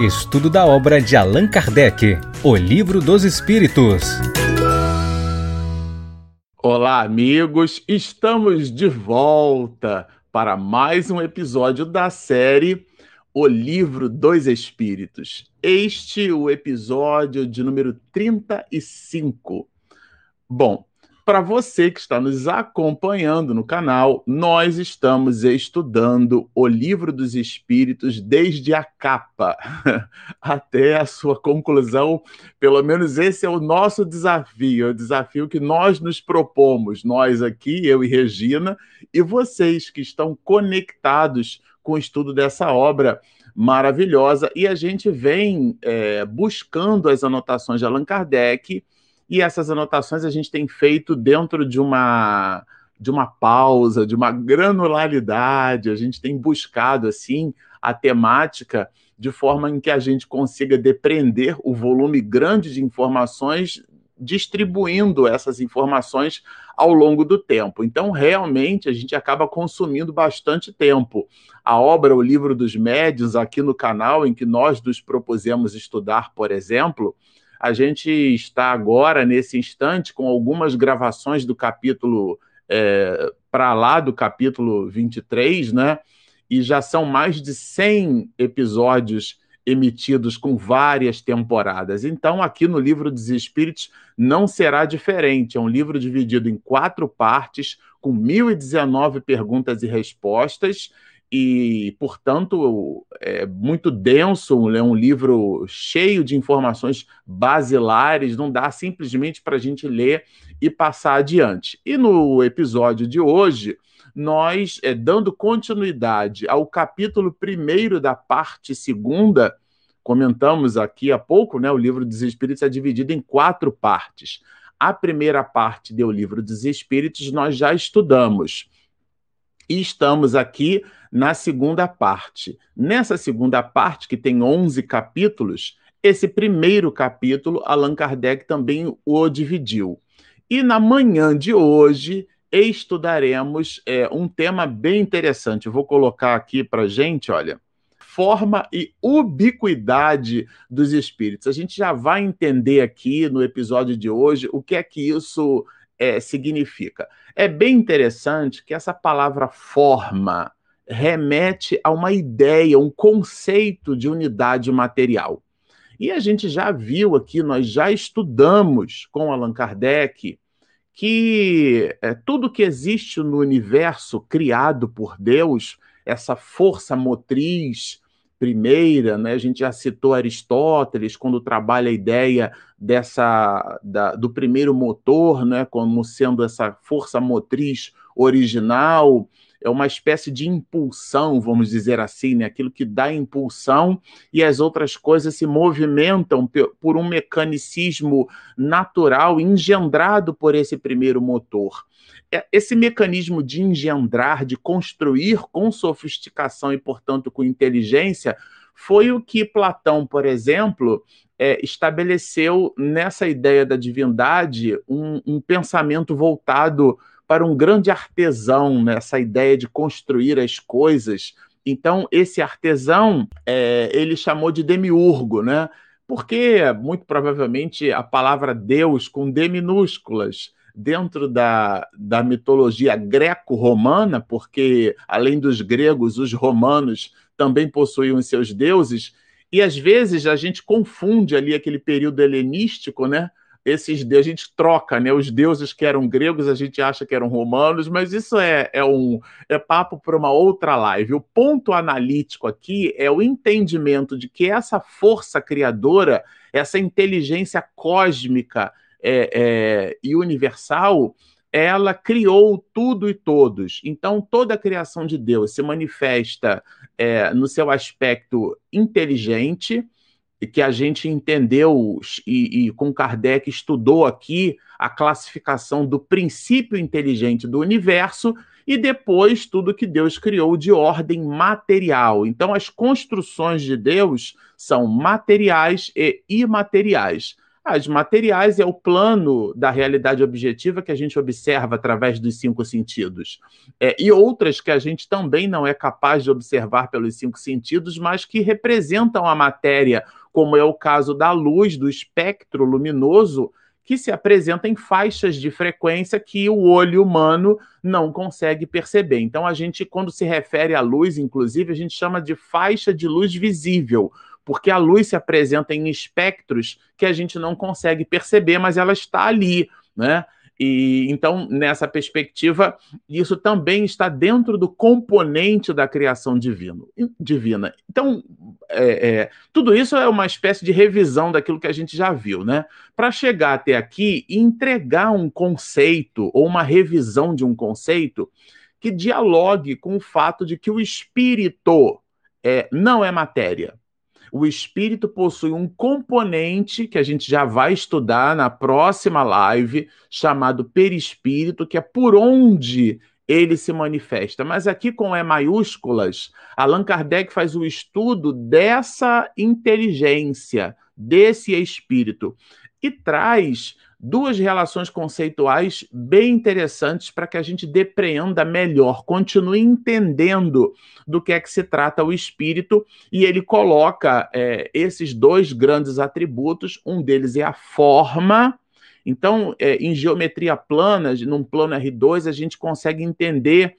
Estudo da obra de Allan Kardec, O Livro dos Espíritos. Olá, amigos! Estamos de volta para mais um episódio da série O Livro dos Espíritos. Este é o episódio de número 35. Bom, para você que está nos acompanhando no canal, nós estamos estudando o Livro dos Espíritos desde a capa até a sua conclusão. Pelo menos esse é o nosso desafio, é o desafio que nós nos propomos, nós aqui, eu e Regina, e vocês que estão conectados com o estudo dessa obra maravilhosa. E a gente vem é, buscando as anotações de Allan Kardec e essas anotações a gente tem feito dentro de uma de uma pausa, de uma granularidade, a gente tem buscado assim a temática de forma em que a gente consiga depreender o volume grande de informações, distribuindo essas informações ao longo do tempo. Então, realmente, a gente acaba consumindo bastante tempo. A obra O Livro dos Médios, aqui no canal, em que nós nos propusemos estudar, por exemplo, a gente está agora, nesse instante, com algumas gravações do capítulo é, para lá do capítulo 23, né? E já são mais de 100 episódios emitidos com várias temporadas. Então, aqui no Livro dos Espíritos não será diferente. É um livro dividido em quatro partes, com 1.019 perguntas e respostas, e, portanto, é muito denso, é um livro cheio de informações basilares, não dá simplesmente para a gente ler e passar adiante. E no episódio de hoje, nós, é, dando continuidade ao capítulo primeiro da parte segunda, comentamos aqui há pouco, né, o livro dos Espíritos é dividido em quatro partes. A primeira parte do livro dos Espíritos nós já estudamos. E estamos aqui na segunda parte. Nessa segunda parte, que tem 11 capítulos, esse primeiro capítulo, Allan Kardec também o dividiu. E na manhã de hoje, estudaremos é, um tema bem interessante. Vou colocar aqui para gente, olha, forma e ubiquidade dos espíritos. A gente já vai entender aqui no episódio de hoje o que é que isso é, significa. É bem interessante que essa palavra forma remete a uma ideia, um conceito de unidade material. E a gente já viu aqui, nós já estudamos com Allan Kardec que é, tudo que existe no universo criado por Deus, essa força motriz primeira, né? A gente já citou Aristóteles quando trabalha a ideia dessa da, do primeiro motor, né? Como sendo essa força motriz original é uma espécie de impulsão, vamos dizer assim, né? aquilo que dá impulsão e as outras coisas se movimentam por um mecanicismo natural engendrado por esse primeiro motor. É, esse mecanismo de engendrar, de construir com sofisticação e, portanto, com inteligência, foi o que Platão, por exemplo, é, estabeleceu nessa ideia da divindade um, um pensamento voltado para um grande artesão, né? ideia de construir as coisas. Então, esse artesão, é, ele chamou de demiurgo, né? Porque, muito provavelmente, a palavra Deus, com D minúsculas, dentro da, da mitologia greco-romana, porque, além dos gregos, os romanos também possuíam seus deuses, e às vezes a gente confunde ali aquele período helenístico, né? Esses a gente troca, né? Os deuses que eram gregos a gente acha que eram romanos, mas isso é, é um é papo para uma outra live. O ponto analítico aqui é o entendimento de que essa força criadora, essa inteligência cósmica é, é, e universal, ela criou tudo e todos. Então, toda a criação de Deus se manifesta é, no seu aspecto inteligente que a gente entendeu e, e, com Kardec estudou aqui a classificação do princípio inteligente do universo e depois tudo que Deus criou de ordem material. Então, as construções de Deus são materiais e imateriais. As materiais é o plano da realidade objetiva que a gente observa através dos cinco sentidos. É, e outras que a gente também não é capaz de observar pelos cinco sentidos, mas que representam a matéria, como é o caso da luz, do espectro luminoso, que se apresenta em faixas de frequência que o olho humano não consegue perceber. Então, a gente, quando se refere à luz, inclusive, a gente chama de faixa de luz visível, porque a luz se apresenta em espectros que a gente não consegue perceber, mas ela está ali, né? E então, nessa perspectiva, isso também está dentro do componente da criação divino, divina. Então, é, é, tudo isso é uma espécie de revisão daquilo que a gente já viu, né? Para chegar até aqui e entregar um conceito ou uma revisão de um conceito que dialogue com o fato de que o espírito é, não é matéria o espírito possui um componente que a gente já vai estudar na próxima live, chamado perispírito, que é por onde ele se manifesta. Mas aqui com E maiúsculas, Allan Kardec faz o estudo dessa inteligência, desse espírito, e traz duas relações conceituais bem interessantes para que a gente depreenda melhor, continue entendendo do que é que se trata o espírito, e ele coloca é, esses dois grandes atributos, um deles é a forma. Então, é, em geometria plana, num plano R2, a gente consegue entender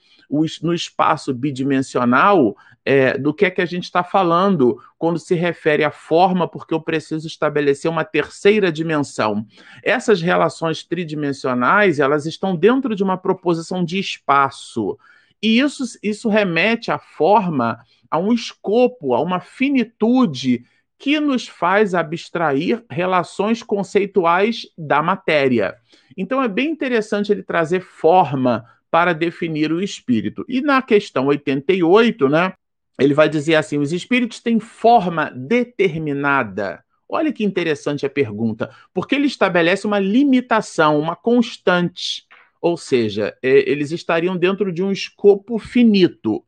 no espaço bidimensional é, do que é que a gente está falando quando se refere à forma, porque eu preciso estabelecer uma terceira dimensão. Essas relações tridimensionais, elas estão dentro de uma proposição de espaço. E isso, isso remete à forma, a um escopo, a uma finitude que nos faz abstrair relações conceituais da matéria. Então é bem interessante ele trazer forma para definir o espírito. E na questão 88, né, ele vai dizer assim: os espíritos têm forma determinada. Olha que interessante a pergunta, porque ele estabelece uma limitação, uma constante, ou seja, é, eles estariam dentro de um escopo finito.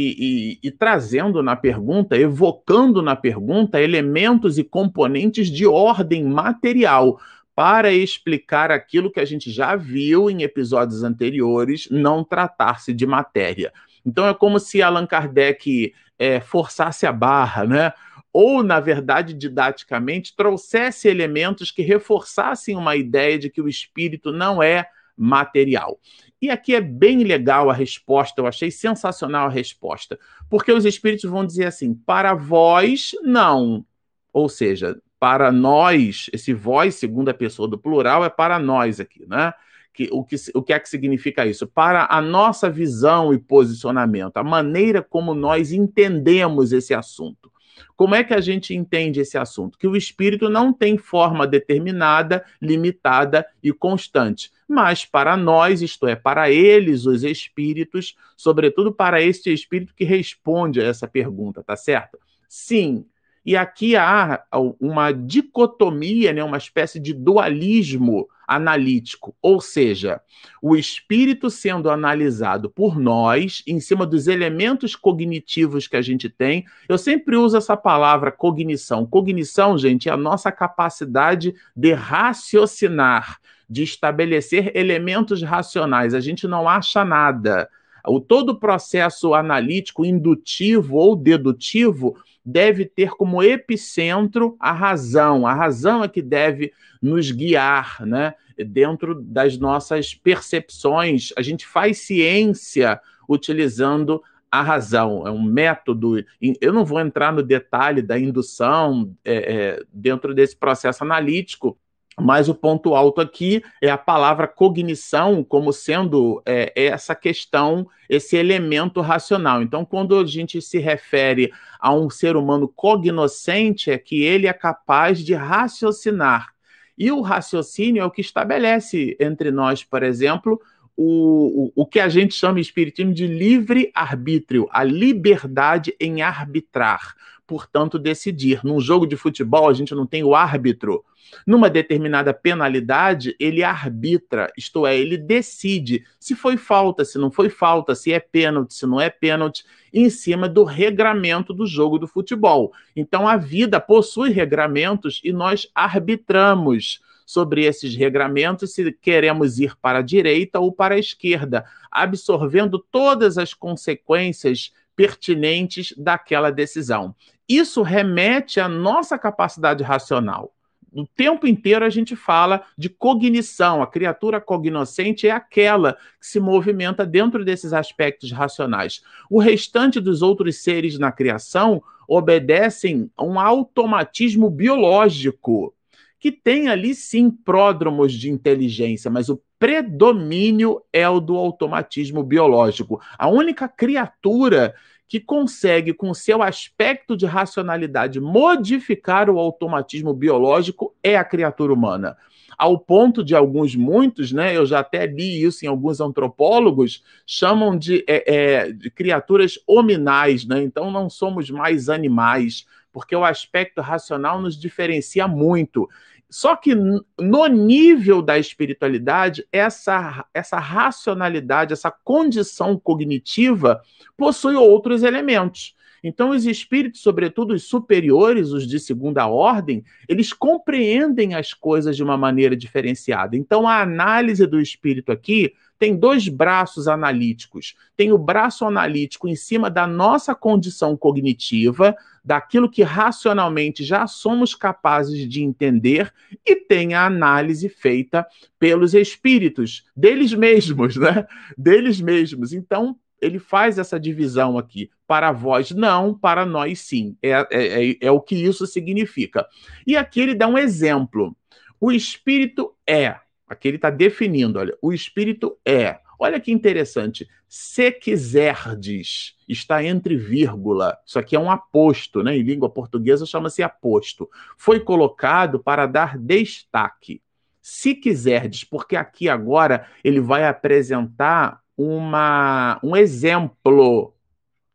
E, e, e, trazendo na pergunta, evocando na pergunta elementos e componentes de ordem material para explicar aquilo que a gente já viu em episódios anteriores, não tratar-se de matéria. Então é como se Allan Kardec é, forçasse a barra, né? Ou, na verdade, didaticamente, trouxesse elementos que reforçassem uma ideia de que o espírito não é material. E aqui é bem legal a resposta, eu achei sensacional a resposta, porque os espíritos vão dizer assim: para vós, não. Ou seja, para nós, esse vós, segunda pessoa do plural, é para nós aqui, né? que, o, que, o que é que significa isso? Para a nossa visão e posicionamento, a maneira como nós entendemos esse assunto. Como é que a gente entende esse assunto? Que o espírito não tem forma determinada, limitada e constante. Mas para nós, isto é, para eles, os espíritos, sobretudo para este espírito que responde a essa pergunta, tá certo? Sim, e aqui há uma dicotomia, né, uma espécie de dualismo analítico, ou seja, o espírito sendo analisado por nós em cima dos elementos cognitivos que a gente tem. Eu sempre uso essa palavra cognição. Cognição, gente, é a nossa capacidade de raciocinar, de estabelecer elementos racionais. A gente não acha nada. O todo o processo analítico, indutivo ou dedutivo deve ter como epicentro a razão. A razão é que deve nos guiar, né? Dentro das nossas percepções. A gente faz ciência utilizando a razão, é um método. Eu não vou entrar no detalhe da indução é, é, dentro desse processo analítico, mas o ponto alto aqui é a palavra cognição como sendo é, essa questão, esse elemento racional. Então, quando a gente se refere a um ser humano cognoscente, é que ele é capaz de raciocinar. E o raciocínio é o que estabelece entre nós, por exemplo, o, o, o que a gente chama em espiritismo de livre arbítrio, a liberdade em arbitrar. Portanto, decidir. Num jogo de futebol, a gente não tem o árbitro. Numa determinada penalidade, ele arbitra, isto é, ele decide se foi falta, se não foi falta, se é pênalti, se não é pênalti, em cima do regramento do jogo do futebol. Então, a vida possui regramentos e nós arbitramos sobre esses regramentos se queremos ir para a direita ou para a esquerda, absorvendo todas as consequências pertinentes daquela decisão. Isso remete à nossa capacidade racional. O tempo inteiro a gente fala de cognição. A criatura cognoscente é aquela que se movimenta dentro desses aspectos racionais. O restante dos outros seres na criação obedecem a um automatismo biológico que tem ali sim pródromos de inteligência, mas o predomínio é o do automatismo biológico. A única criatura que consegue, com seu aspecto de racionalidade, modificar o automatismo biológico é a criatura humana. Ao ponto de alguns, muitos, né? Eu já até li isso em alguns antropólogos, chamam de, é, é, de criaturas hominais, né? Então não somos mais animais porque o aspecto racional nos diferencia muito. Só que no nível da espiritualidade, essa, essa racionalidade, essa condição cognitiva possui outros elementos. Então, os espíritos, sobretudo os superiores, os de segunda ordem, eles compreendem as coisas de uma maneira diferenciada. Então, a análise do espírito aqui tem dois braços analíticos. Tem o braço analítico em cima da nossa condição cognitiva, daquilo que racionalmente já somos capazes de entender, e tem a análise feita pelos espíritos, deles mesmos, né? Deles mesmos. Então, ele faz essa divisão aqui. Para vós, não, para nós, sim. É, é, é, é o que isso significa. E aqui ele dá um exemplo. O espírito é. Aqui ele está definindo, olha, o espírito é. Olha que interessante. Se quiserdes, está entre vírgula. Isso aqui é um aposto, né? Em língua portuguesa chama-se aposto. Foi colocado para dar destaque. Se quiserdes, porque aqui agora ele vai apresentar uma, um exemplo.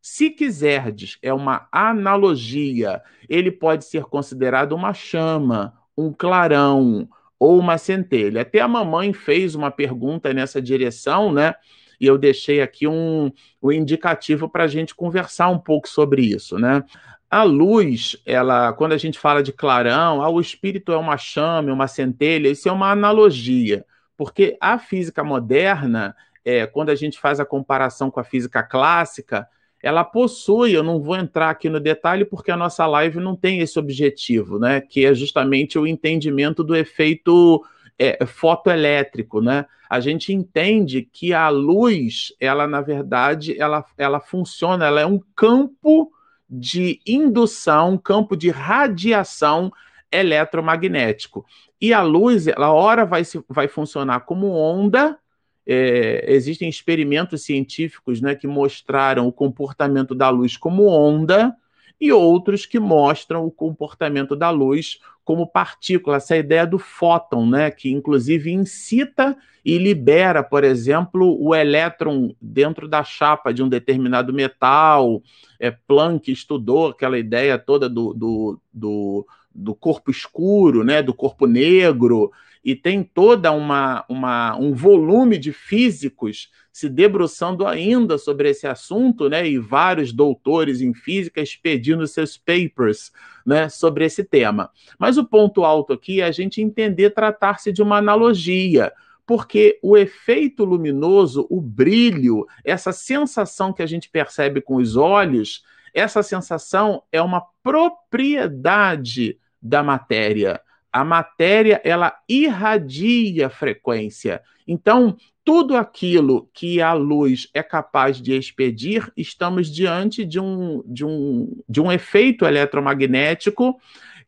Se quiserdes, é uma analogia. Ele pode ser considerado uma chama, um clarão ou uma centelha. Até a mamãe fez uma pergunta nessa direção, né? E eu deixei aqui um, um indicativo para a gente conversar um pouco sobre isso, né? A luz, ela, quando a gente fala de clarão, ah, o espírito é uma chama, uma centelha, isso é uma analogia, porque a física moderna é, quando a gente faz a comparação com a física clássica, ela possui, eu não vou entrar aqui no detalhe porque a nossa live não tem esse objetivo, né? Que é justamente o entendimento do efeito é, fotoelétrico, né? A gente entende que a luz, ela na verdade, ela, ela funciona, ela é um campo de indução, um campo de radiação eletromagnético. E a luz, ela ora vai, vai funcionar como onda, é, existem experimentos científicos né, que mostraram o comportamento da luz como onda e outros que mostram o comportamento da luz como partícula, essa ideia do fóton, né, que inclusive incita e libera, por exemplo, o elétron dentro da chapa de um determinado metal. É, Planck estudou aquela ideia toda do, do, do, do corpo escuro, né, do corpo negro, e tem toda uma, uma um volume de físicos se debruçando ainda sobre esse assunto, né, e vários doutores em física expedindo seus papers, né, sobre esse tema. Mas o ponto alto aqui é a gente entender tratar-se de uma analogia, porque o efeito luminoso, o brilho, essa sensação que a gente percebe com os olhos, essa sensação é uma propriedade da matéria a matéria ela irradia frequência. Então, tudo aquilo que a luz é capaz de expedir, estamos diante de um, de um, de um efeito eletromagnético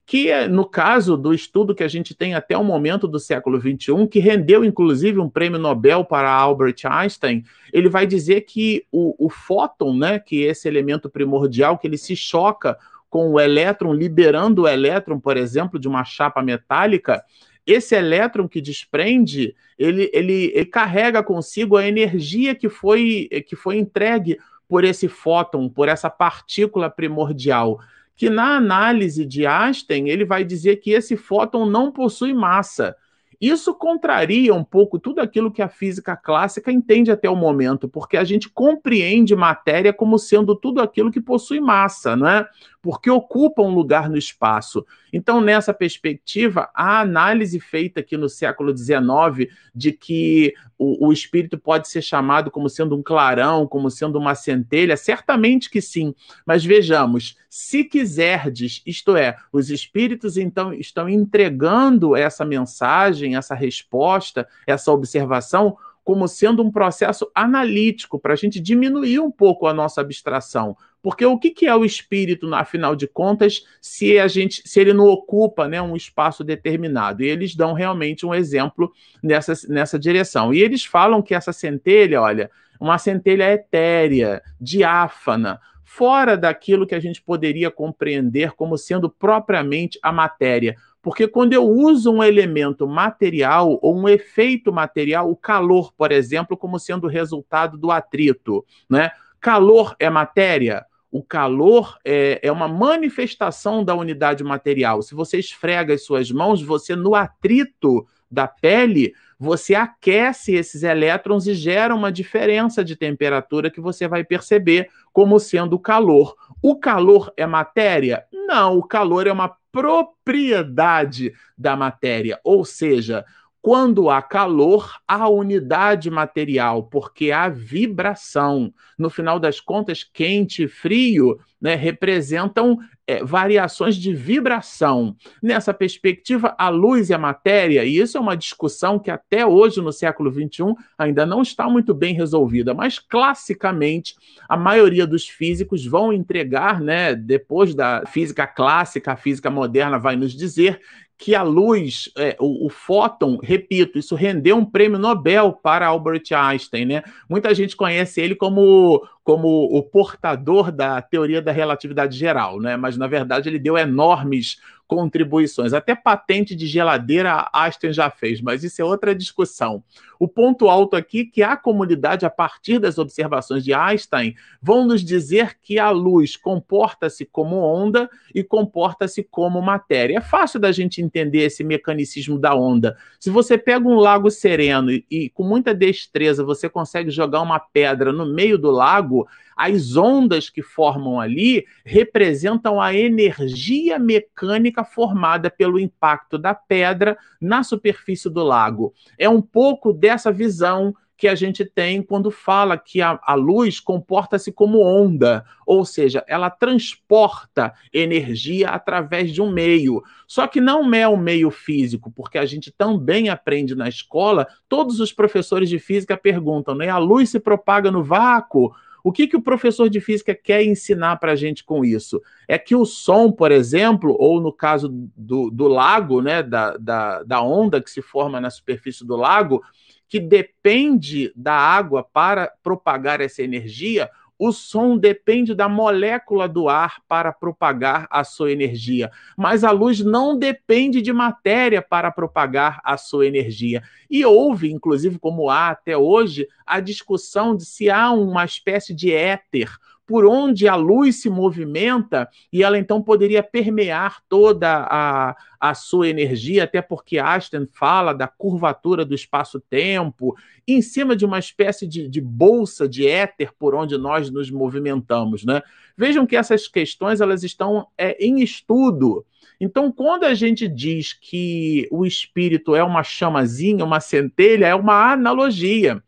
que, no caso do estudo que a gente tem até o momento do século XXI, que rendeu inclusive um prêmio Nobel para Albert Einstein, ele vai dizer que o, o fóton, né, que é esse elemento primordial, que ele se choca com o elétron, liberando o elétron, por exemplo, de uma chapa metálica, esse elétron que desprende, ele, ele, ele carrega consigo a energia que foi, que foi entregue por esse fóton, por essa partícula primordial, que na análise de Einstein ele vai dizer que esse fóton não possui massa. Isso contraria um pouco tudo aquilo que a física clássica entende até o momento, porque a gente compreende matéria como sendo tudo aquilo que possui massa, não é? Porque ocupa um lugar no espaço. Então, nessa perspectiva, a análise feita aqui no século XIX de que o, o espírito pode ser chamado como sendo um clarão, como sendo uma centelha, certamente que sim. Mas vejamos, se quiserdes, isto é, os espíritos então estão entregando essa mensagem, essa resposta, essa observação como sendo um processo analítico para a gente diminuir um pouco a nossa abstração. Porque o que, é o espírito, afinal de contas, se a gente, se ele não ocupa né, um espaço determinado? E eles dão realmente um exemplo nessa, nessa direção. E eles falam que essa centelha, olha, uma centelha etérea, diáfana, fora daquilo que a gente poderia compreender como sendo propriamente a matéria. Porque quando eu uso um elemento material ou um efeito material, o calor, por exemplo, como sendo resultado do atrito, né? Calor é matéria? O calor é, é, uma manifestação da unidade material. Se você esfrega as suas mãos, você no atrito da pele, você aquece esses elétrons e gera uma diferença de temperatura que você vai perceber como sendo calor. O calor é matéria? Não, o calor é uma propriedade da matéria, ou seja, quando há calor, há unidade material, porque há vibração. No final das contas, quente e frio né, representam é, variações de vibração. Nessa perspectiva, a luz e a matéria, e isso é uma discussão que até hoje, no século XXI, ainda não está muito bem resolvida, mas classicamente a maioria dos físicos vão entregar, né, depois da física clássica, a física moderna vai nos dizer que a luz, é, o, o, fóton, repito, isso rendeu um prêmio Nobel para Albert Einstein, né? Muita gente conhece ele como, como o portador da teoria da relatividade geral, né? Mas na verdade ele deu enormes contribuições. Até patente de geladeira Einstein já fez, mas isso é outra discussão. O ponto alto aqui é que a comunidade, a partir das observações de Einstein, vão nos dizer que a luz comporta-se como onda e comporta-se como matéria. É fácil da gente entender esse mecanicismo da onda. Se você pega um lago sereno e, e com muita destreza você consegue jogar uma pedra no meio do lago, as ondas que formam ali representam a energia mecânica formada pelo impacto da pedra na superfície do lago. É um pouco dessa visão que a gente tem quando fala que a, a luz comporta-se como onda, ou seja, ela transporta energia através de um meio. Só que não é um meio físico, porque a gente também aprende na escola, todos os professores de física perguntam, né? A luz se propaga no vácuo? O que, que o professor de física quer ensinar para a gente com isso? É que o som, por exemplo, ou no caso do, do lago, né, da, da, da onda que se forma na superfície do lago, que depende da água para propagar essa energia, o som depende da molécula do ar para propagar a sua energia, mas a luz não depende de matéria para propagar a sua energia. E houve, inclusive, como há até hoje, a discussão de se há uma espécie de éter por onde a luz se movimenta e ela então poderia permear toda a, a sua energia, até porque Einstein fala da curvatura do espaço-tempo, em cima de uma espécie de, de, bolsa de éter por onde nós nos movimentamos. Né? Vejam que essas questões elas estão é, em estudo. Então, quando a gente diz que o espírito é uma chamazinha, uma centelha, é uma analogia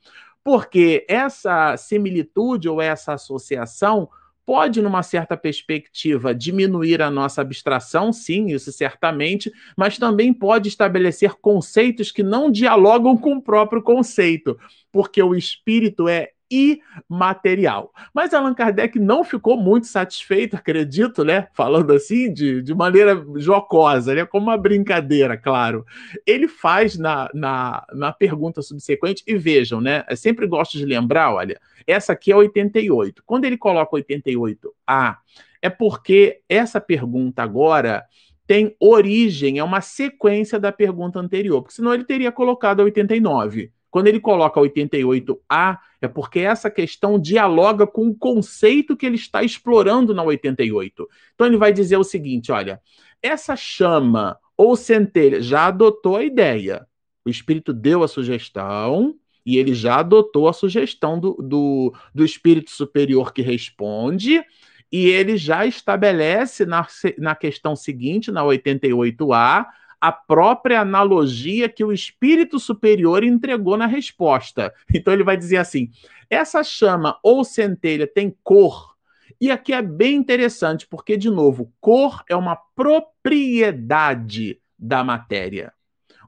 porque essa similitude ou essa associação pode, numa certa perspectiva, diminuir a nossa abstração, sim, isso certamente, mas também pode estabelecer conceitos que não dialogam com o próprio conceito, porque o espírito é imaterial. Mas Allan Kardec não ficou muito satisfeito, acredito, né? Falando assim, de, de maneira jocosa, né? Como uma brincadeira, claro. Ele faz na, na, na pergunta subsequente, e vejam, né? Eu sempre gosto de lembrar, olha, essa aqui é 88. Quando ele coloca 88A, é porque essa pergunta agora tem origem, é uma sequência da pergunta anterior, porque senão ele teria colocado 89 Quando ele coloca 88A, é porque essa questão dialoga com o conceito que ele está explorando na 88. Então ele vai dizer o seguinte: olha, essa chama ou centelha já adotou a ideia. O espírito deu a sugestão e ele já adotou a sugestão do, do, do espírito superior que responde. E ele já estabelece na, na questão seguinte, na 88A, a própria analogia que o espírito superior entregou na resposta. Então ele vai dizer assim: essa chama ou centelha tem cor. E aqui é bem interessante, porque, de novo, cor é uma propriedade da matéria.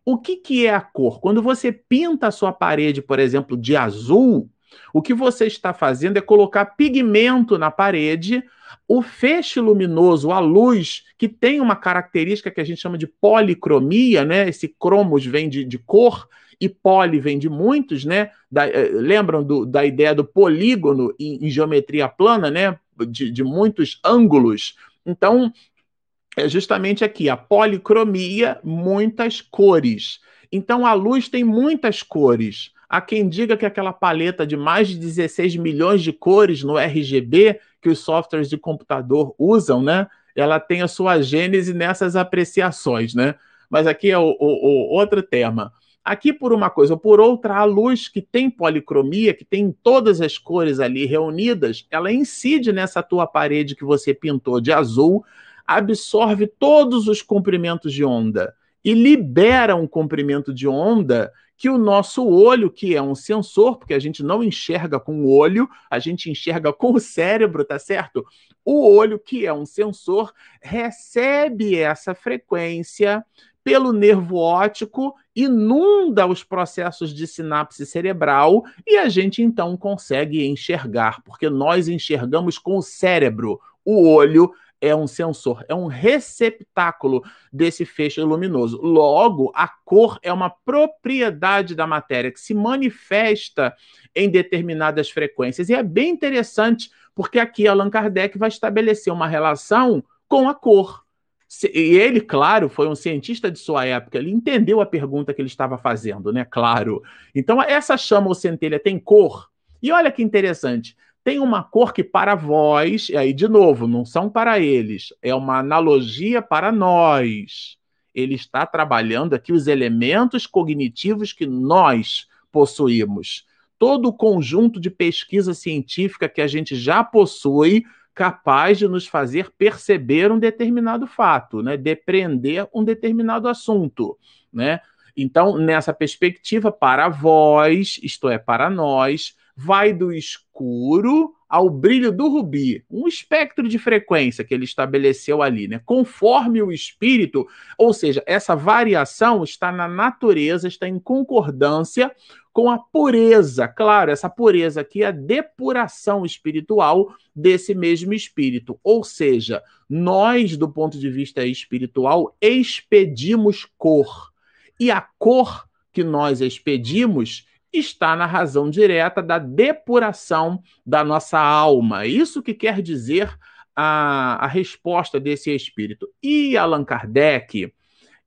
O que, que é a cor? Quando você pinta a sua parede, por exemplo, de azul, o que você está fazendo é colocar pigmento na parede, o feixe luminoso, a luz, que tem uma característica que a gente chama de policromia, né? Esse cromos vem de, de cor e poli vem de muitos, né? Da, eh, lembram do, da ideia do polígono em, em geometria plana, né? De, de muitos ângulos. Então, é justamente aqui a policromia, muitas cores. Então, a luz tem muitas cores. Há quem diga que aquela paleta de mais de 16 milhões de cores no RGB que os softwares de computador usam, né? Ela tem a sua gênese nessas apreciações, né? Mas aqui é o, o, o outro tema. Aqui, por uma coisa ou por outra, a luz que tem policromia, que tem todas as cores ali reunidas, ela incide nessa tua parede que você pintou de azul, absorve todos os comprimentos de onda e libera um comprimento de onda que o nosso olho, que é um sensor, porque a gente não enxerga com o olho, a gente enxerga com o cérebro, tá certo? O olho, que é um sensor, recebe essa frequência pelo nervo óptico, inunda os processos de sinapse cerebral e a gente então consegue enxergar, porque nós enxergamos com o cérebro. O olho é um sensor, é um receptáculo desse feixe luminoso. Logo, a cor é uma propriedade da matéria que se manifesta em determinadas frequências. E é bem interessante, porque aqui Allan Kardec vai estabelecer uma relação com a cor. E ele, claro, foi um cientista de sua época, ele entendeu a pergunta que ele estava fazendo, né? Claro. Então, essa chama ou centelha tem cor? E olha que interessante tem uma cor que para vós, e aí de novo, não são para eles, é uma analogia para nós. Ele está trabalhando aqui os elementos cognitivos que nós possuímos. Todo o conjunto de pesquisa científica que a gente já possui, capaz de nos fazer perceber um determinado fato, né? depreender um determinado assunto. Né? Então, nessa perspectiva, para vós, isto é, para nós, vai do escuro ao brilho do rubi, um espectro de frequência que ele estabeleceu ali, né? Conforme o espírito, ou seja, essa variação está na natureza, está em concordância com a pureza, claro, essa pureza aqui é a depuração espiritual desse mesmo espírito. Ou seja, nós, do ponto de vista espiritual, expedimos cor. E a cor que nós expedimos está na razão direta da depuração da nossa alma. Isso que quer dizer a, a resposta desse espírito. E Allan Kardec,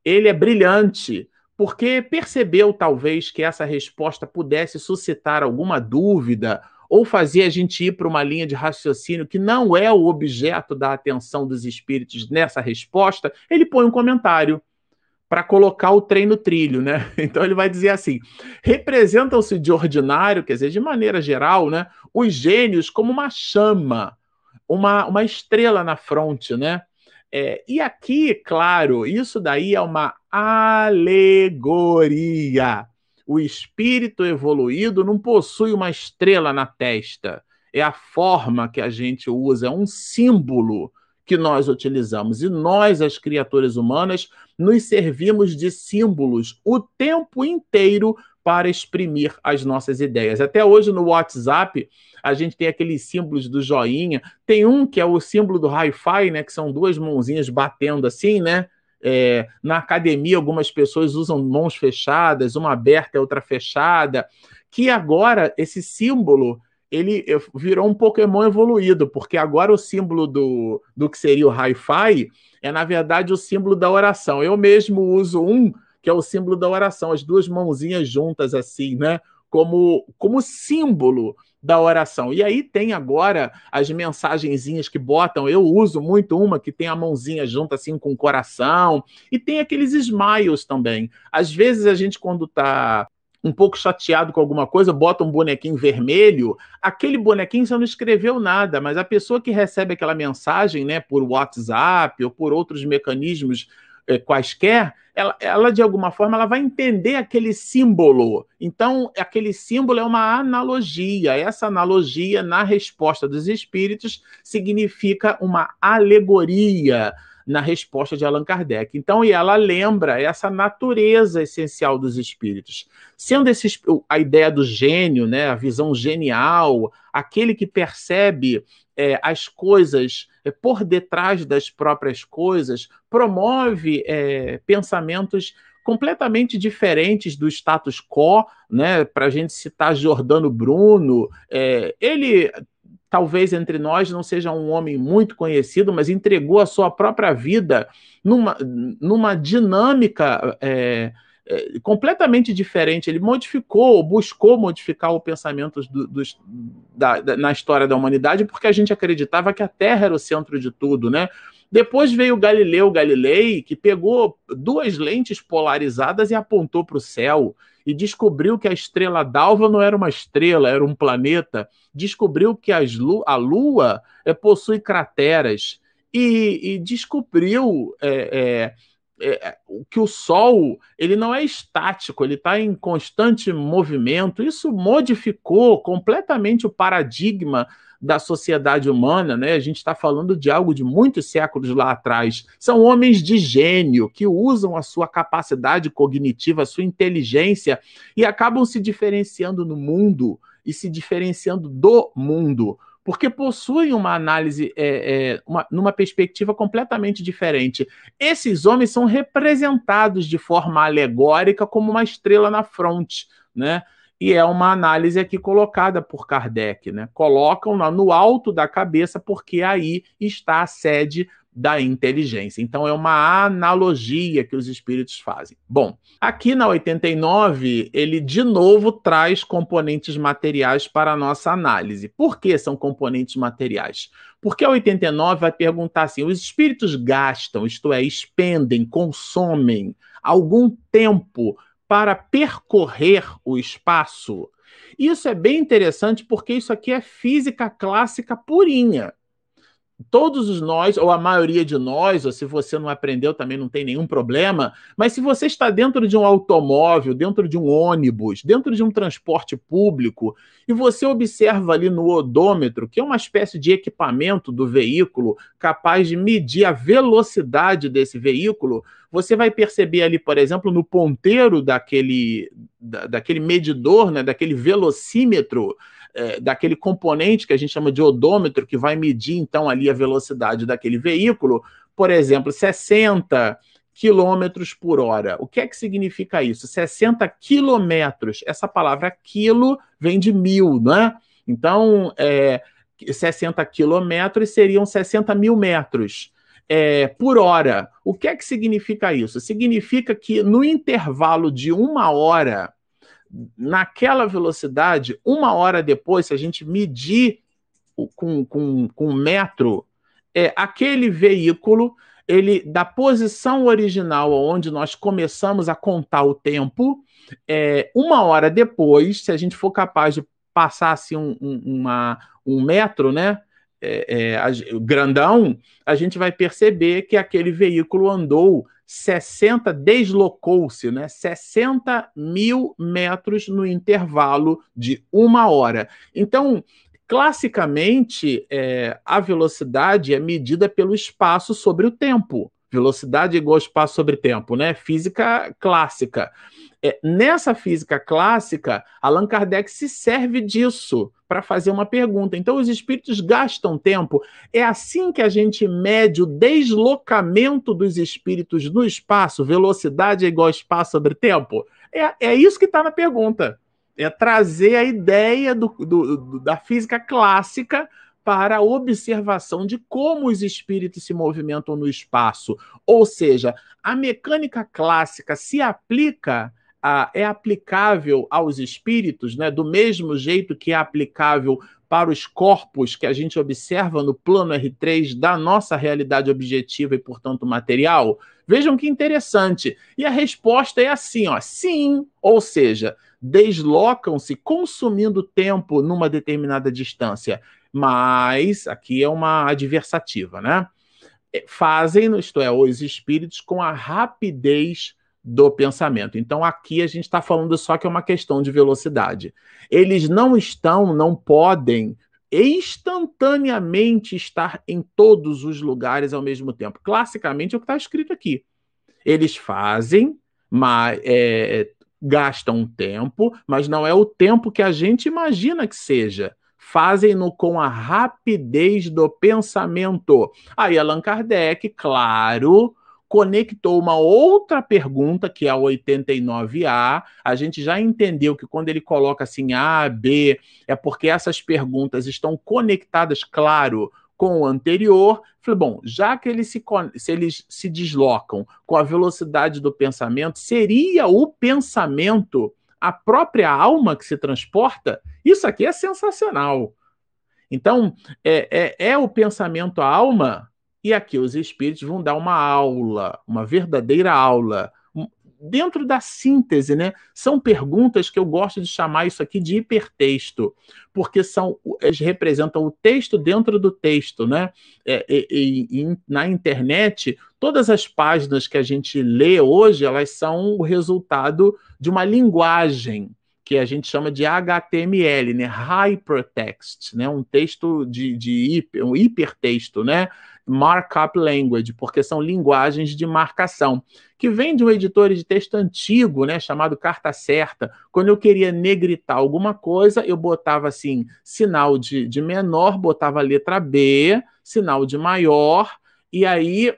ele é brilhante, porque percebeu talvez que essa resposta pudesse suscitar alguma dúvida ou fazer a gente ir para uma linha de raciocínio que não é o objeto da atenção dos espíritos nessa resposta, ele põe um comentário para colocar o trem no trilho, né? Então ele vai dizer assim: representam-se de ordinário, quer dizer, de maneira geral, né, os gênios como uma chama, uma, uma estrela na fronte, né? É, e aqui, claro, isso daí é uma alegoria. O espírito evoluído não possui uma estrela na testa. É a forma que a gente usa, é um símbolo que nós utilizamos. E nós, as criaturas humanas, nos servimos de símbolos o tempo inteiro para exprimir as nossas ideias. Até hoje no WhatsApp, a gente tem aqueles símbolos do joinha. Tem um que é o símbolo do hi-fi, né? Que são duas mãozinhas batendo assim, né? É, na academia, algumas pessoas usam mãos fechadas, uma aberta e outra fechada. Que agora esse símbolo ele virou um Pokémon evoluído, porque agora o símbolo do, do que seria o Hi-Fi é, na verdade, o símbolo da oração. Eu mesmo uso um que é o símbolo da oração, as duas mãozinhas juntas assim, né? Como, como símbolo da oração. E aí tem agora as mensagenzinhas que botam, eu uso muito uma que tem a mãozinha junto assim com o coração, e tem aqueles smiles também. Às vezes a gente quando tá um pouco chateado com alguma coisa, bota um bonequinho vermelho, aquele bonequinho você não escreveu nada, mas a pessoa que recebe aquela mensagem, né, por WhatsApp ou por outros mecanismos é, quaisquer, ela, ela, de alguma forma ela vai entender aquele símbolo. Então, aquele símbolo é uma analogia. Essa analogia, na resposta dos espíritos, significa uma alegoria na resposta de Allan Kardec. Então, e ela lembra essa natureza essencial dos espíritos. Sendo esse, a ideia do gênio, né, a visão genial, aquele que percebe é, as coisas é, por detrás das próprias coisas, promove é, pensamentos completamente diferentes do status quo, né? Para a gente citar Giordano Bruno, é, ele talvez entre nós não seja um homem muito conhecido, mas entregou a sua própria vida numa, numa dinâmica é, é, completamente diferente. Ele modificou, buscou modificar o pensamento do, da, da, na história da humanidade, porque a gente acreditava que a Terra era o centro de tudo, né? Depois veio Galileu Galilei, que pegou duas lentes polarizadas e apontou para o céu e descobriu que a estrela d'alva não era uma estrela, era um planeta. Descobriu que lu a Lua é, possui crateras e, e descobriu é, é, que o Sol ele não é estático, ele está em constante movimento. Isso modificou completamente o paradigma da sociedade humana, né? A gente está falando de algo de muitos séculos lá atrás. São homens de gênio que usam a sua capacidade cognitiva, a sua inteligência e acabam se diferenciando no mundo e se diferenciando do mundo porque possuem uma análise é, é, uma, numa perspectiva completamente diferente. Esses homens são representados de forma alegórica como uma estrela na fronte, né? E é uma análise aqui colocada por Kardec, né? Colocam no alto da cabeça porque aí está a sede da inteligência. Então é uma analogia que os espíritos fazem. Bom, aqui na 89, ele de novo traz componentes materiais para a nossa análise. Por que são componentes materiais? Porque a 89 vai perguntar assim: os espíritos gastam, isto é, expendem, consomem algum tempo para percorrer o espaço. Isso é bem interessante porque isso aqui é física clássica purinha todos nós, ou a maioria de nós, ou se você não aprendeu também não tem nenhum problema, mas se você está dentro de um automóvel, dentro de um ônibus, dentro de um transporte público, e você observa ali no odômetro, que é uma espécie de equipamento do veículo capaz de medir a velocidade desse veículo, você vai perceber ali, por exemplo, no ponteiro daquele, da, daquele medidor, né, daquele velocímetro, é, daquele componente que a gente chama de odômetro, que vai medir então ali a velocidade daquele veículo, por exemplo, 60 quilômetros por hora. O que é que significa isso? 60 quilômetros. Essa palavra quilo vem de mil, né? Então, é, 60 quilômetros seriam 60 mil metros. É, por hora. O que é que significa isso? Significa que no intervalo de uma hora naquela velocidade, uma hora depois, se a gente medir com, com, com metro, é, aquele veículo, ele da posição original, onde nós começamos a contar o tempo, é, uma hora depois, se a gente for capaz de passar assim, um, um, uma, um metro, né? É, é, grandão, a gente vai perceber que aquele veículo andou 60, deslocou-se, né? 60 mil metros no intervalo de uma hora. Então, classicamente, é, a velocidade é medida pelo espaço sobre o tempo. Velocidade igual espaço sobre tempo, né? Física clássica. É, nessa física clássica, Allan Kardec se serve disso para fazer uma pergunta. Então, os espíritos gastam tempo. É assim que a gente mede o deslocamento dos espíritos no espaço. Velocidade é igual espaço sobre tempo? É, é isso que está na pergunta. É trazer a ideia do, do, da física clássica para a observação de como os espíritos se movimentam no espaço. Ou seja, a mecânica clássica se aplica é aplicável aos espíritos, né, do mesmo jeito que é aplicável para os corpos que a gente observa no plano R3 da nossa realidade objetiva e, portanto, material? Vejam que interessante. E a resposta é assim, ó, sim, ou seja, deslocam-se consumindo tempo numa determinada distância. Mas aqui é uma adversativa, né? É, fazem, isto é, os espíritos com a rapidez do pensamento. Então aqui a gente está falando só que é uma questão de velocidade. Eles não estão, não podem instantaneamente estar em todos os lugares ao mesmo tempo. Classicamente é o que está escrito aqui. Eles fazem, mas é, gastam tempo, mas não é o tempo que a gente imagina que seja. Fazem-no com a rapidez do pensamento. Aí Allan Kardec, claro, conectou uma outra pergunta, que é a 89A. A gente já entendeu que quando ele coloca assim A, B, é porque essas perguntas estão conectadas, claro, com o anterior. Falei, bom, já que eles se, se eles se deslocam com a velocidade do pensamento, seria o pensamento a própria alma que se transporta? Isso aqui é sensacional. Então, é, é, é o pensamento a alma e aqui os espíritos vão dar uma aula, uma verdadeira aula, dentro da síntese, né? São perguntas que eu gosto de chamar isso aqui de hipertexto, porque são eles representam o texto dentro do texto, né? É, e, e, na internet, todas as páginas que a gente lê hoje, elas são o resultado de uma linguagem que a gente chama de HTML, né? Hypertext, né? Um texto de, de hiper, um hipertexto, né? Markup Language, porque são linguagens de marcação, que vem de um editor de texto antigo, né, chamado Carta Certa. Quando eu queria negritar alguma coisa, eu botava assim, sinal de, de menor, botava a letra B, sinal de maior, e aí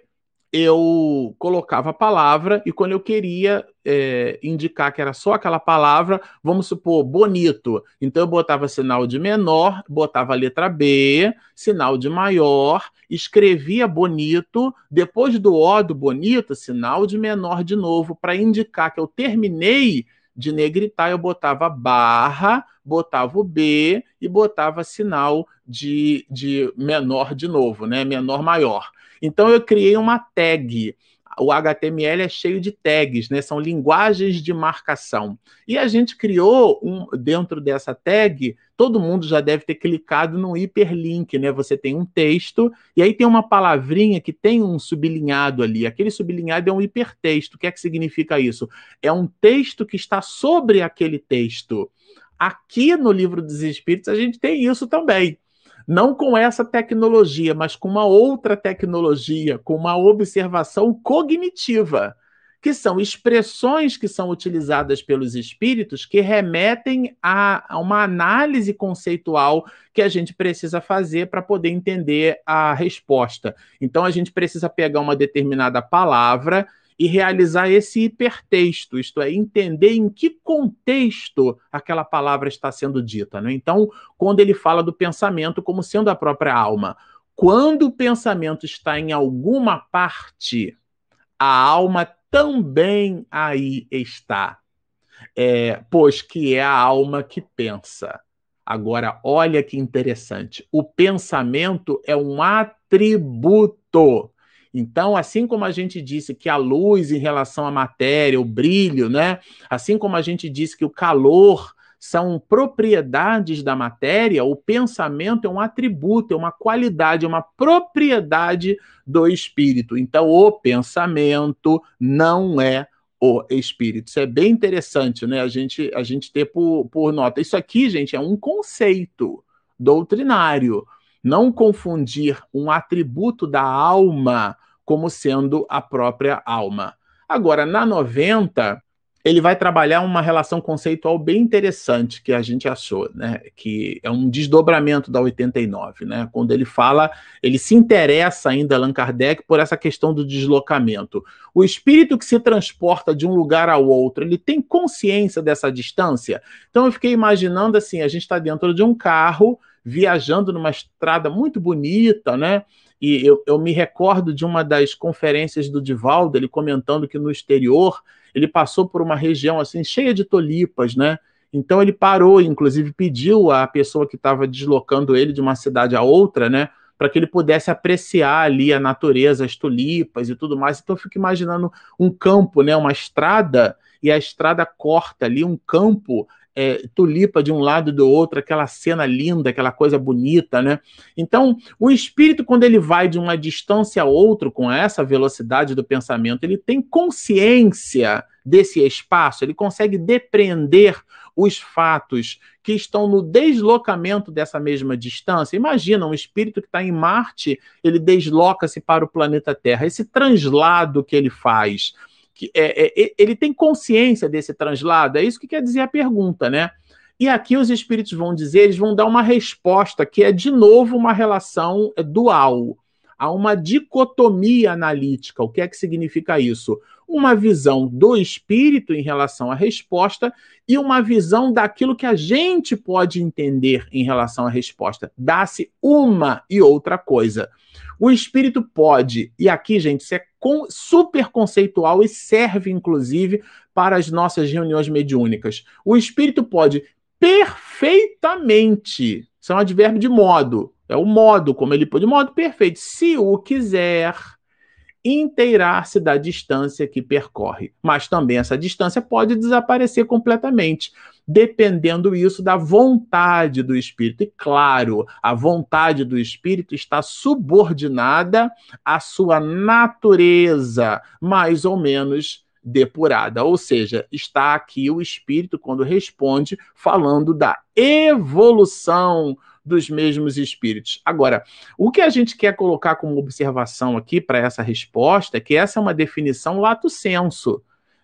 eu colocava a palavra e quando eu queria é, indicar que era só aquela palavra, vamos supor, bonito. Então eu botava sinal de menor, botava a letra B, sinal de maior, escrevia bonito, depois do O do bonito, sinal de menor de novo, para indicar que eu terminei de negritar, eu botava barra, botava o B e botava sinal de, de menor de novo, né? Menor maior. Então eu criei uma tag. O HTML é cheio de tags, né? São linguagens de marcação. E a gente criou um dentro dessa tag, todo mundo já deve ter clicado no hiperlink, né? Você tem um texto e aí tem uma palavrinha que tem um sublinhado ali. Aquele sublinhado é um hipertexto. O que é que significa isso? É um texto que está sobre aquele texto. Aqui no livro dos Espíritos a gente tem isso também não com essa tecnologia, mas com uma outra tecnologia, com uma observação cognitiva, que são expressões que são utilizadas pelos espíritos que remetem a, uma análise conceitual que a gente precisa fazer para poder entender a resposta. Então, a gente precisa pegar uma determinada palavra e realizar esse hipertexto, isto é, entender em que contexto aquela palavra está sendo dita. Né? Então, quando ele fala do pensamento como sendo a própria alma, quando o pensamento está em alguma parte, a alma também aí está. É, pois que é a alma que pensa. Agora, olha que interessante. O pensamento é um atributo então, assim como a gente disse que a luz em relação à matéria, o brilho, né? Assim como a gente disse que o calor são propriedades da matéria, o pensamento é um atributo, é uma qualidade, é uma propriedade do espírito. Então, o pensamento não é o espírito. Isso é bem interessante, né? A gente, a gente ter por, por nota. Isso aqui, gente, é um conceito doutrinário. Não confundir um atributo da alma como sendo a própria alma. Agora, na 90, ele vai trabalhar uma relação conceitual bem interessante que a gente achou, né? Que é um desdobramento da 89, né? Quando ele fala, ele se interessa ainda, Allan Kardec, por essa questão do deslocamento. O espírito que se transporta de um lugar ao outro, ele tem consciência dessa distância? Então eu fiquei imaginando assim: a gente está dentro de um carro viajando numa estrada muito bonita, né? E eu, eu me recordo de uma das conferências do Divaldo, ele comentando que no exterior ele passou por uma região assim cheia de tulipas, né? Então ele parou, inclusive pediu à pessoa que estava deslocando ele de uma cidade a outra, né? Para que ele pudesse apreciar ali a natureza, as tulipas e tudo mais. Então eu fico imaginando um campo, né? Uma estrada, e a estrada corta ali um campo é, tulipa de um lado e do outro, aquela cena linda, aquela coisa bonita, né? Então, o espírito, quando ele vai de uma distância a outra com essa velocidade do pensamento, ele tem consciência desse espaço, ele consegue depreender os fatos que estão no deslocamento dessa mesma distância. Imagina um espírito que está em Marte, ele desloca-se para o planeta Terra. Esse translado que ele faz que é, é, ele tem consciência desse translado? É isso que quer dizer a pergunta, né? E aqui os espíritos vão dizer, eles vão dar uma resposta que é de novo uma relação dual. Há uma dicotomia analítica. O que é que significa isso? Uma visão do espírito em relação à resposta e uma visão daquilo que a gente pode entender em relação à resposta. Dá-se uma e outra coisa. O espírito pode, e aqui, gente, isso é super conceitual e serve, inclusive, para as nossas reuniões mediúnicas. O espírito pode perfeitamente, isso é um advérbio de modo, é o modo como ele pode, de modo perfeito, se o quiser inteirar-se da distância que percorre. Mas também essa distância pode desaparecer completamente, dependendo isso da vontade do espírito. E claro, a vontade do espírito está subordinada à sua natureza, mais ou menos depurada. Ou seja, está aqui o espírito quando responde falando da evolução dos mesmos espíritos. Agora, o que a gente quer colocar como observação aqui para essa resposta é que essa é uma definição lato senso.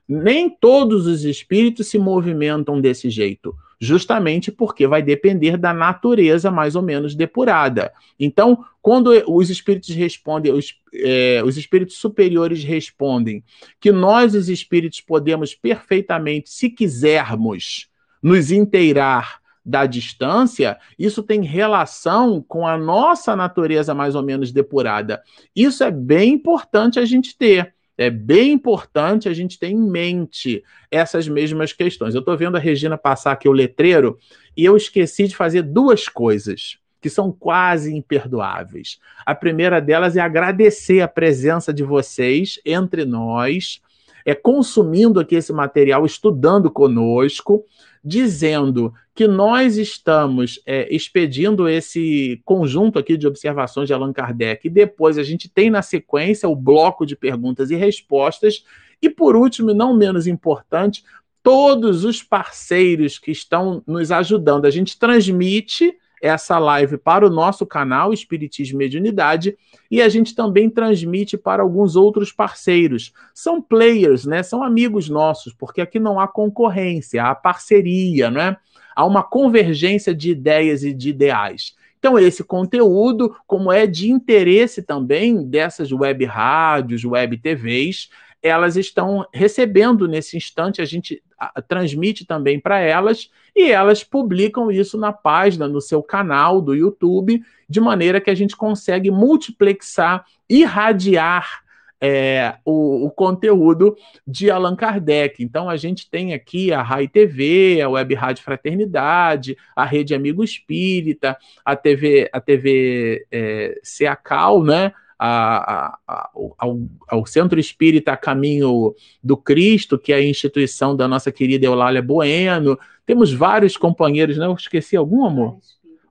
Nem todos os espíritos se movimentam desse jeito, justamente porque vai depender da natureza mais ou menos depurada. Então, quando os espíritos respondem, os, é, os espíritos superiores respondem que nós, os espíritos, podemos perfeitamente, se quisermos, nos inteirar da distância, isso tem relação com a nossa natureza mais ou menos depurada. Isso é bem importante a gente ter. É bem importante a gente ter em mente essas mesmas questões. Eu estou vendo a Regina passar aqui o letreiro e eu esqueci de fazer duas coisas que são quase imperdoáveis. A primeira delas é agradecer a presença de vocês entre nós, é consumindo aqui esse material, estudando conosco dizendo que nós estamos é, expedindo esse conjunto aqui de observações de Allan Kardec, e depois a gente tem na sequência o bloco de perguntas e respostas, e por último, e não menos importante, todos os parceiros que estão nos ajudando. A gente transmite essa live para o nosso canal Espiritismo e Mediunidade e a gente também transmite para alguns outros parceiros. São players, né? São amigos nossos, porque aqui não há concorrência, há parceria, né? Há uma convergência de ideias e de ideais. Então, esse conteúdo, como é de interesse também dessas web rádios, web TVs, elas estão recebendo nesse instante, a gente transmite também para elas e elas publicam isso na página, no seu canal do YouTube, de maneira que a gente consegue multiplexar, irradiar é, o, o, conteúdo de Allan Kardec. Então a gente tem aqui a RAI TV, a Web Rádio Fraternidade, a Rede Amigo Espírita, a TV, a TV é, Seacal, né? a, a, ao, ao, Centro Espírita Caminho do Cristo, que é a instituição da nossa querida Eulália Bueno. Temos vários companheiros, né? Eu esqueci algum, amor?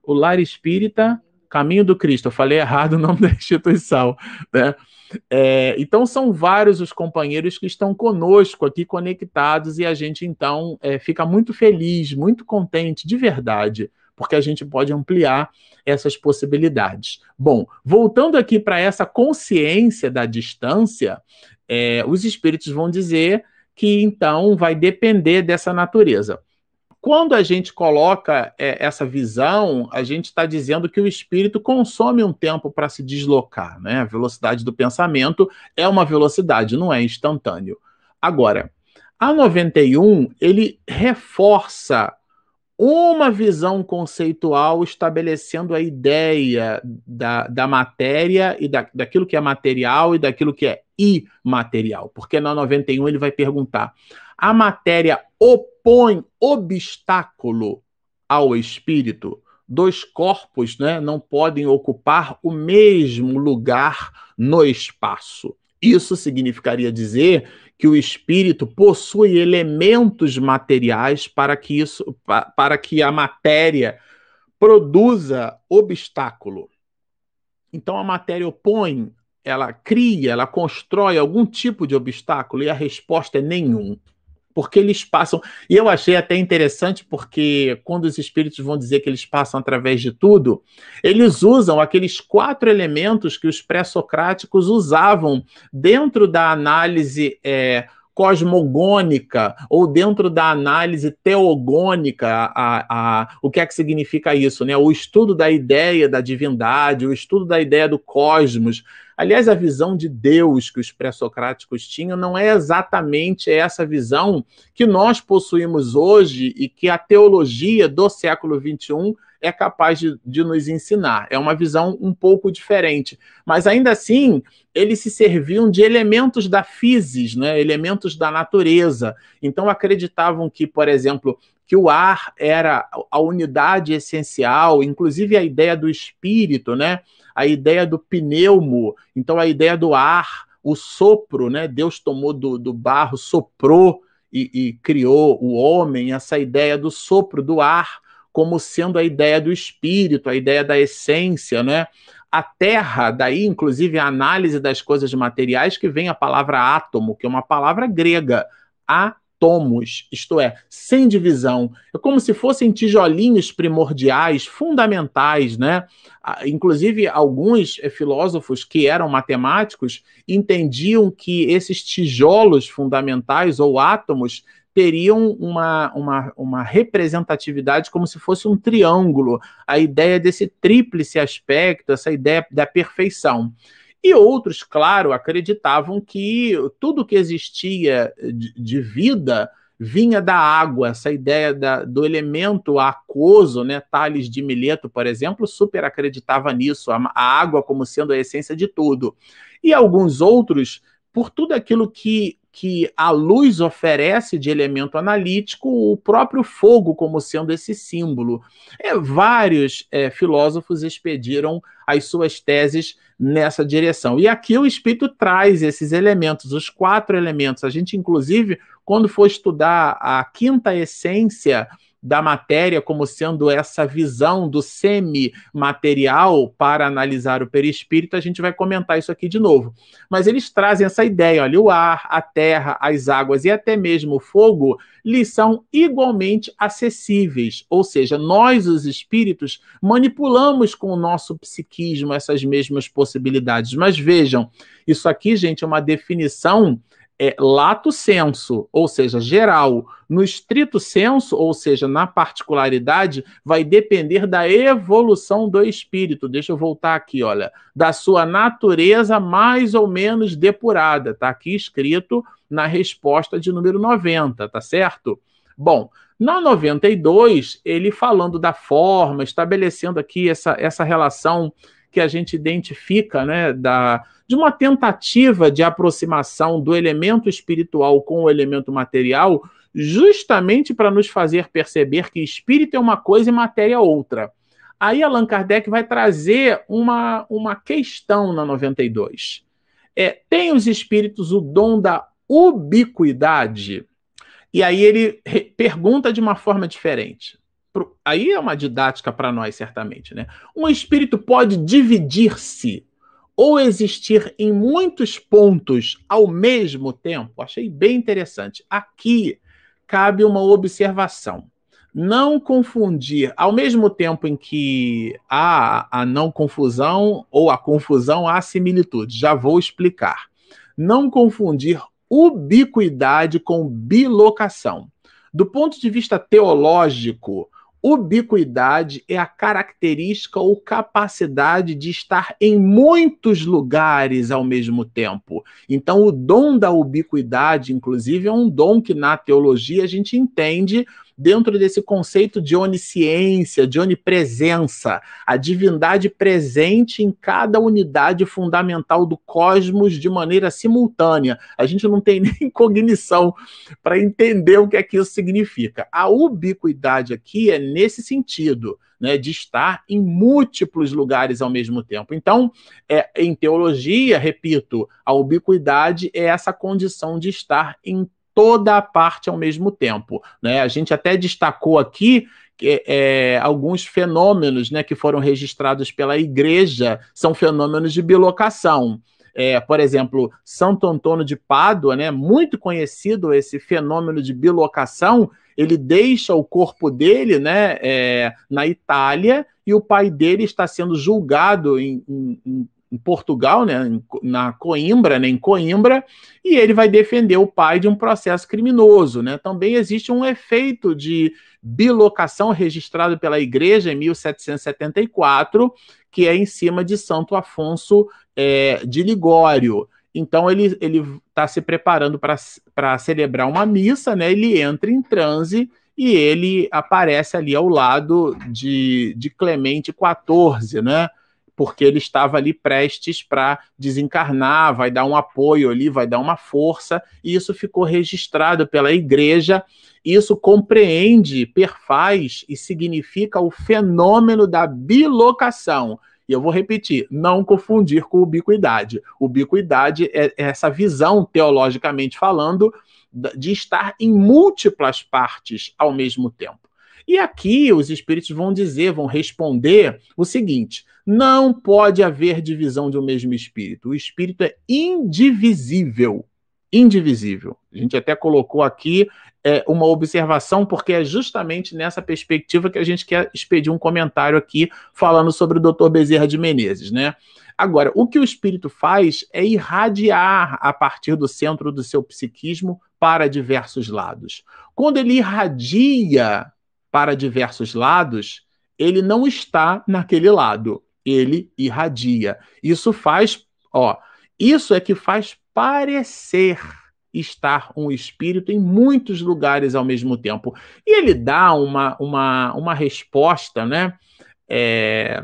O Lar Espírita Caminho do Cristo. Eu falei errado o nome da instituição, né? É, então são vários os companheiros que estão conosco aqui conectados e a gente então é, fica muito feliz, muito contente, de verdade, porque a gente pode ampliar essas possibilidades. Bom, voltando aqui para essa consciência da distância, é, os espíritos vão dizer que então vai depender dessa natureza. Quando a gente coloca é, essa visão, a gente está dizendo que o espírito consome um tempo para se deslocar. Né? A velocidade do pensamento é uma velocidade, não é instantâneo. Agora, a 91 ele reforça uma visão conceitual estabelecendo a ideia da, da matéria e da, daquilo que é material e daquilo que é imaterial. Porque na 91 ele vai perguntar: a matéria opõe obstáculo ao espírito? Dois corpos né, não podem ocupar o mesmo lugar no espaço. Isso significaria dizer que o espírito possui elementos materiais para que isso para que a matéria produza obstáculo. Então a matéria opõe, ela cria, ela constrói algum tipo de obstáculo e a resposta é nenhum porque eles passam. E eu achei até interessante, porque quando os espíritos vão dizer que eles passam através de tudo, eles usam aqueles quatro elementos que os pré-socráticos usavam dentro da análise. É, cosmogônica ou dentro da análise teogônica, a, a, o que é que significa isso? Né? O estudo da ideia da divindade, o estudo da ideia do cosmos. Aliás, a visão de Deus que os pré-socráticos tinham não é exatamente essa visão que nós possuímos hoje e que a teologia do século XXI é capaz de, de nos ensinar. É uma visão um pouco diferente. Mas ainda assim, eles se serviam de elementos da physis, né? elementos da natureza. Então acreditavam que, por exemplo, que o ar era a unidade essencial, inclusive a ideia do espírito, né? A ideia do pneumo, então a ideia do ar, o sopro, né? Deus tomou do, do barro, soprou e, e criou o homem, essa ideia do sopro do ar como sendo a ideia do espírito, a ideia da essência, né? A terra, daí, inclusive, a análise das coisas materiais, que vem a palavra átomo, que é uma palavra grega. A tomos, isto é, sem divisão. É como se fossem tijolinhos primordiais, fundamentais, né? Inclusive, alguns eh, filósofos que eram matemáticos entendiam que esses tijolos fundamentais ou átomos teriam uma, uma, uma representatividade como se fosse um triângulo, a ideia desse tríplice aspecto, essa ideia da perfeição. E outros, claro, acreditavam que tudo que existia de, de vida vinha da água, essa ideia da, do elemento aquoso, né? Tales de Mileto, por exemplo, super acreditava nisso, a, a água como sendo a essência de tudo. E alguns outros, por tudo aquilo que que a luz oferece de elemento analítico, o próprio fogo como sendo esse símbolo. É, vários é, filósofos expediram as suas teses nessa direção. E aqui o Espírito traz esses elementos, os quatro elementos. A gente, inclusive, quando for estudar a quinta essência da matéria como sendo essa visão do semi-material para analisar o perispírito, a gente vai comentar isso aqui de novo. Mas eles trazem essa ideia, olha, o ar, a terra, as águas e até mesmo o fogo lhes são igualmente acessíveis, ou seja, nós os espíritos manipulamos com o nosso psiquismo essas mesmas possibilidades. Mas vejam, isso aqui, gente, é uma definição é lato senso, ou seja, geral. No estrito senso, ou seja, na particularidade, vai depender da evolução do espírito. Deixa eu voltar aqui, olha, da sua natureza mais ou menos depurada. Está aqui escrito na resposta de número 90, tá certo? Bom, na 92, ele falando da forma, estabelecendo aqui essa, essa relação que a gente identifica, né, da, de uma tentativa de aproximação do elemento espiritual com o elemento material, justamente para nos fazer perceber que espírito é uma coisa e matéria é outra. Aí Allan Kardec vai trazer uma, uma questão na 92. É, tem os espíritos o dom da ubiquidade? E aí ele pergunta de uma forma diferente aí é uma didática para nós, certamente, né? Um espírito pode dividir-se ou existir em muitos pontos ao mesmo tempo. Achei bem interessante. Aqui cabe uma observação. Não confundir, ao mesmo tempo em que há a não confusão ou a confusão, há similitude. Já vou explicar. Não confundir ubiquidade com bilocação. Do ponto de vista teológico, Ubiquidade é a característica ou capacidade de estar em muitos lugares ao mesmo tempo. Então, o dom da ubiquidade, inclusive, é um dom que na teologia a gente entende dentro desse conceito de onisciência, de onipresença, a divindade presente em cada unidade fundamental do cosmos de maneira simultânea. A gente não tem nem cognição para entender o que é que isso significa. A ubiquidade aqui é nesse sentido. Né, de estar em múltiplos lugares ao mesmo tempo. Então, é, em teologia, repito, a ubiquidade é essa condição de estar em toda a parte ao mesmo tempo. Né? A gente até destacou aqui é, alguns fenômenos né, que foram registrados pela igreja, são fenômenos de bilocação. É, por exemplo, Santo Antônio de Pádua, né, muito conhecido esse fenômeno de bilocação, ele deixa o corpo dele né, é, na Itália e o pai dele está sendo julgado em, em, em Portugal, né, na Coimbra, né, em Coimbra, e ele vai defender o pai de um processo criminoso. Né? Também existe um efeito de bilocação registrado pela igreja em 1774, que é em cima de Santo Afonso é, de Ligório. Então ele está se preparando para celebrar uma missa, né? ele entra em transe e ele aparece ali ao lado de, de Clemente XIV, né? Porque ele estava ali prestes para desencarnar, vai dar um apoio ali, vai dar uma força, e isso ficou registrado pela igreja. Isso compreende, perfaz e significa o fenômeno da bilocação. E eu vou repetir, não confundir com ubiquidade. Ubiquidade é essa visão, teologicamente falando, de estar em múltiplas partes ao mesmo tempo. E aqui os espíritos vão dizer, vão responder o seguinte: não pode haver divisão de um mesmo espírito. O espírito é indivisível. Indivisível. A gente até colocou aqui é, uma observação, porque é justamente nessa perspectiva que a gente quer expedir um comentário aqui falando sobre o Dr. Bezerra de Menezes, né? Agora, o que o espírito faz é irradiar a partir do centro do seu psiquismo para diversos lados. Quando ele irradia para diversos lados, ele não está naquele lado, ele irradia. Isso faz, ó, isso é que faz parecer estar um espírito em muitos lugares ao mesmo tempo. E ele dá uma, uma, uma resposta, né? É,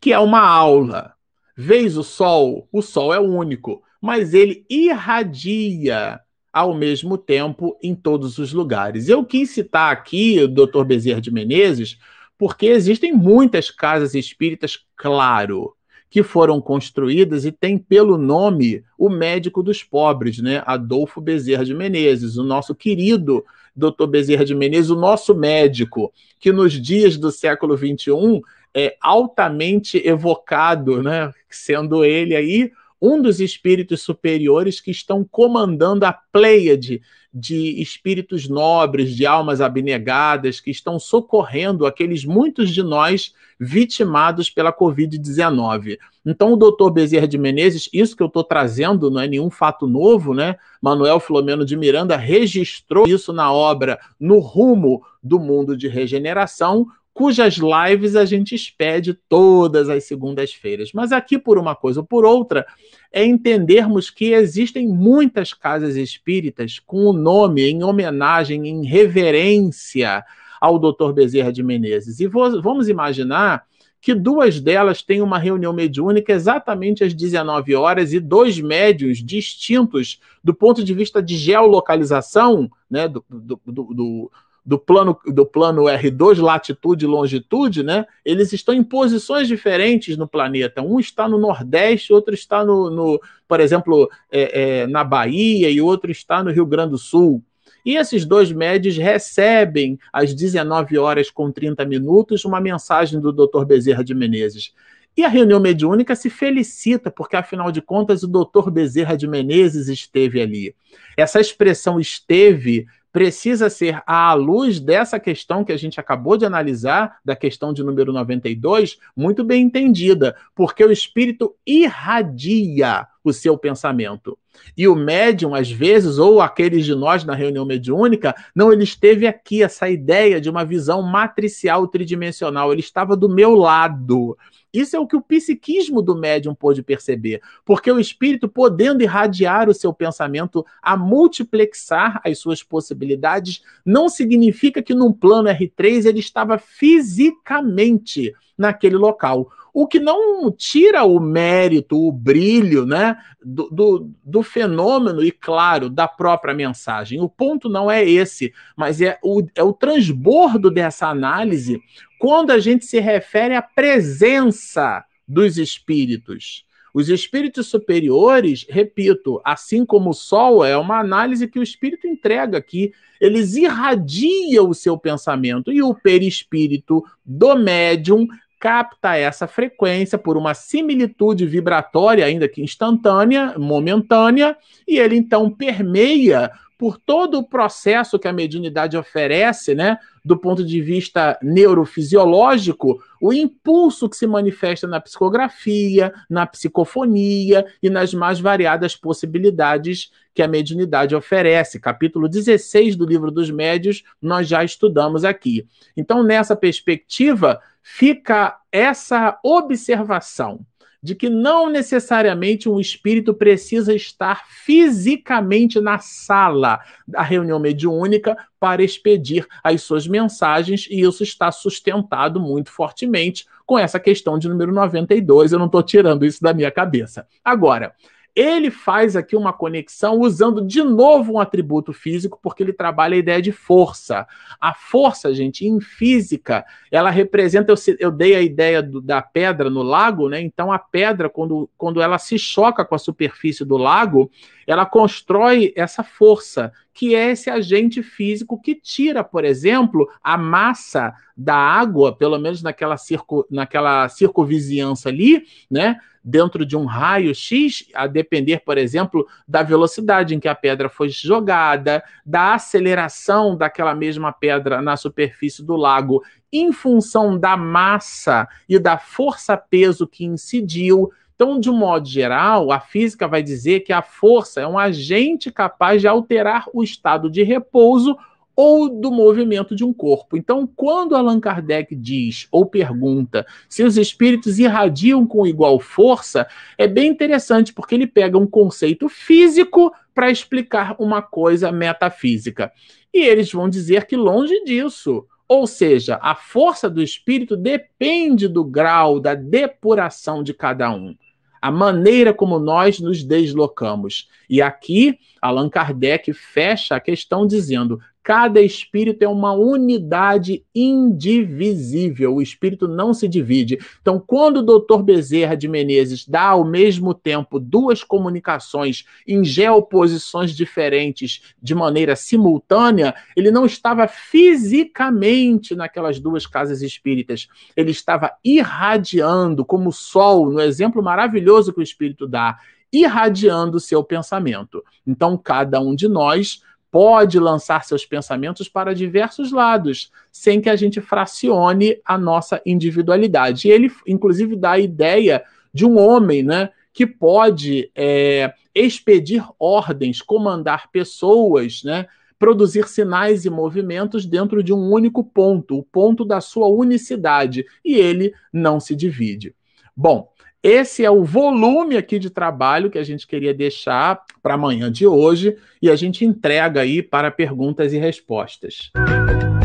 que é uma aula. Vês o sol? O sol é único, mas ele irradia ao mesmo tempo em todos os lugares. Eu quis citar aqui o Dr. Bezerra de Menezes, porque existem muitas casas espíritas, claro, que foram construídas e tem pelo nome o médico dos pobres, né? Adolfo Bezerra de Menezes, o nosso querido Dr. Bezerra de Menezes, o nosso médico, que nos dias do século XXI é altamente evocado, né? Sendo ele aí um dos espíritos superiores que estão comandando a pleiade de espíritos nobres, de almas abnegadas, que estão socorrendo aqueles muitos de nós vitimados pela Covid-19. Então, o doutor Bezerra de Menezes, isso que eu estou trazendo não é nenhum fato novo, né? Manuel Filomeno de Miranda registrou isso na obra No Rumo do Mundo de Regeneração, cujas lives a gente expede todas as segundas-feiras. Mas aqui, por uma coisa ou por outra, é entendermos que existem muitas casas espíritas com o nome em homenagem, em reverência ao Dr. Bezerra de Menezes. E vamos imaginar que duas delas têm uma reunião mediúnica exatamente às 19 horas e dois médios distintos do ponto de vista de geolocalização, né, do, do, do, do plano, do plano R2, latitude e longitude, né? Eles estão em posições diferentes no planeta. Um está no Nordeste, outro está no, no por exemplo, é, é, na Bahia e outro está no Rio Grande do Sul. E esses dois médios recebem às 19 horas com 30 minutos uma mensagem do Dr. Bezerra de Menezes. E a reunião mediúnica se felicita, porque afinal de contas o doutor Bezerra de Menezes esteve ali. Essa expressão esteve precisa ser à luz dessa questão que a gente acabou de analisar, da questão de número 92, muito bem entendida, porque o espírito irradia o seu pensamento. E o médium, às vezes, ou aqueles de nós na reunião mediúnica, não, ele esteve aqui, essa ideia de uma visão matricial tridimensional, ele estava do meu lado. Isso é o que o psiquismo do médium pôde perceber, porque o espírito, podendo irradiar o seu pensamento a multiplexar as suas possibilidades, não significa que num plano R3 ele estava fisicamente naquele local. O que não tira o mérito, o brilho né, do, do, do, fenômeno e, claro, da própria mensagem. O ponto não é esse, mas é o, é o transbordo dessa análise quando a gente se refere à presença dos espíritos. Os espíritos superiores, repito, assim como o Sol, é uma análise que o espírito entrega aqui. Eles irradiam o seu pensamento e o perispírito do médium capta essa frequência por uma similitude vibratória, ainda que instantânea, momentânea, e ele então permeia por todo o processo que a mediunidade oferece, né, do ponto de vista neurofisiológico, o impulso que se manifesta na psicografia, na psicofonia e nas mais variadas possibilidades que a mediunidade oferece. Capítulo 16 do Livro dos Médios, nós já estudamos aqui. Então, nessa perspectiva, fica essa observação de que não necessariamente um espírito precisa estar fisicamente na sala da reunião mediúnica para expedir as suas mensagens, e isso está sustentado muito fortemente com essa questão de número 92. Eu não estou tirando isso da minha cabeça. Agora, ele faz aqui uma conexão usando de novo um atributo físico, porque ele trabalha a ideia de força. A força, gente, em física, ela representa. Eu, eu dei a ideia do, da pedra no lago, né? Então, a pedra, quando, quando ela se choca com a superfície do lago, ela constrói essa força, que é esse agente físico que tira, por exemplo, a massa da água, pelo menos naquela, circo, naquela circunvizinhança ali, né? dentro de um raio X, a depender, por exemplo, da velocidade em que a pedra foi jogada, da aceleração daquela mesma pedra na superfície do lago, em função da massa e da força-peso que incidiu. Então, de um modo geral, a física vai dizer que a força é um agente capaz de alterar o estado de repouso ou do movimento de um corpo. Então, quando Allan Kardec diz ou pergunta se os espíritos irradiam com igual força, é bem interessante porque ele pega um conceito físico para explicar uma coisa metafísica. E eles vão dizer que longe disso. Ou seja, a força do espírito depende do grau da depuração de cada um a maneira como nós nos deslocamos. E aqui, Allan Kardec fecha a questão dizendo: Cada espírito é uma unidade indivisível. O espírito não se divide. Então, quando o doutor Bezerra de Menezes dá ao mesmo tempo duas comunicações em geoposições diferentes de maneira simultânea, ele não estava fisicamente naquelas duas casas espíritas. Ele estava irradiando, como o sol, no exemplo maravilhoso que o espírito dá, irradiando o seu pensamento. Então, cada um de nós pode lançar seus pensamentos para diversos lados, sem que a gente fracione a nossa individualidade. E ele, inclusive, dá a ideia de um homem, né? Que pode é, expedir ordens, comandar pessoas, né? produzir sinais e movimentos dentro de um único ponto, o ponto da sua unicidade, e ele não se divide. Bom, esse é o volume aqui de trabalho que a gente queria deixar para amanhã de hoje e a gente entrega aí para perguntas e respostas.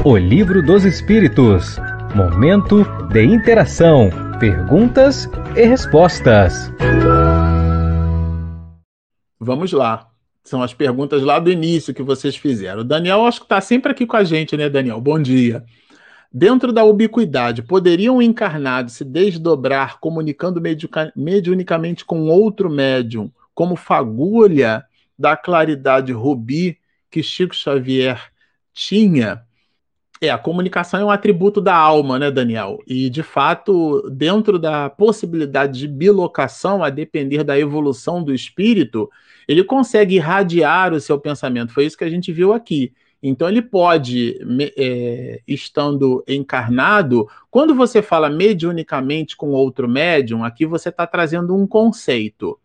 O Livro dos Espíritos. Momento de interação, perguntas e respostas. Vamos lá. São as perguntas lá do início que vocês fizeram. O Daniel, acho que está sempre aqui com a gente, né, Daniel? Bom dia. Dentro da ubiquidade, poderiam encarnados se desdobrar comunicando mediunicamente com outro médium, como fagulha da claridade rubi que Chico Xavier tinha? É, a comunicação é um atributo da alma, né, Daniel? E, de fato, dentro da possibilidade de bilocação, a depender da evolução do espírito, ele consegue irradiar o seu pensamento. Foi isso que a gente viu aqui. Então, ele pode, é, estando encarnado, quando você fala mediunicamente com outro médium, aqui você está trazendo um conceito.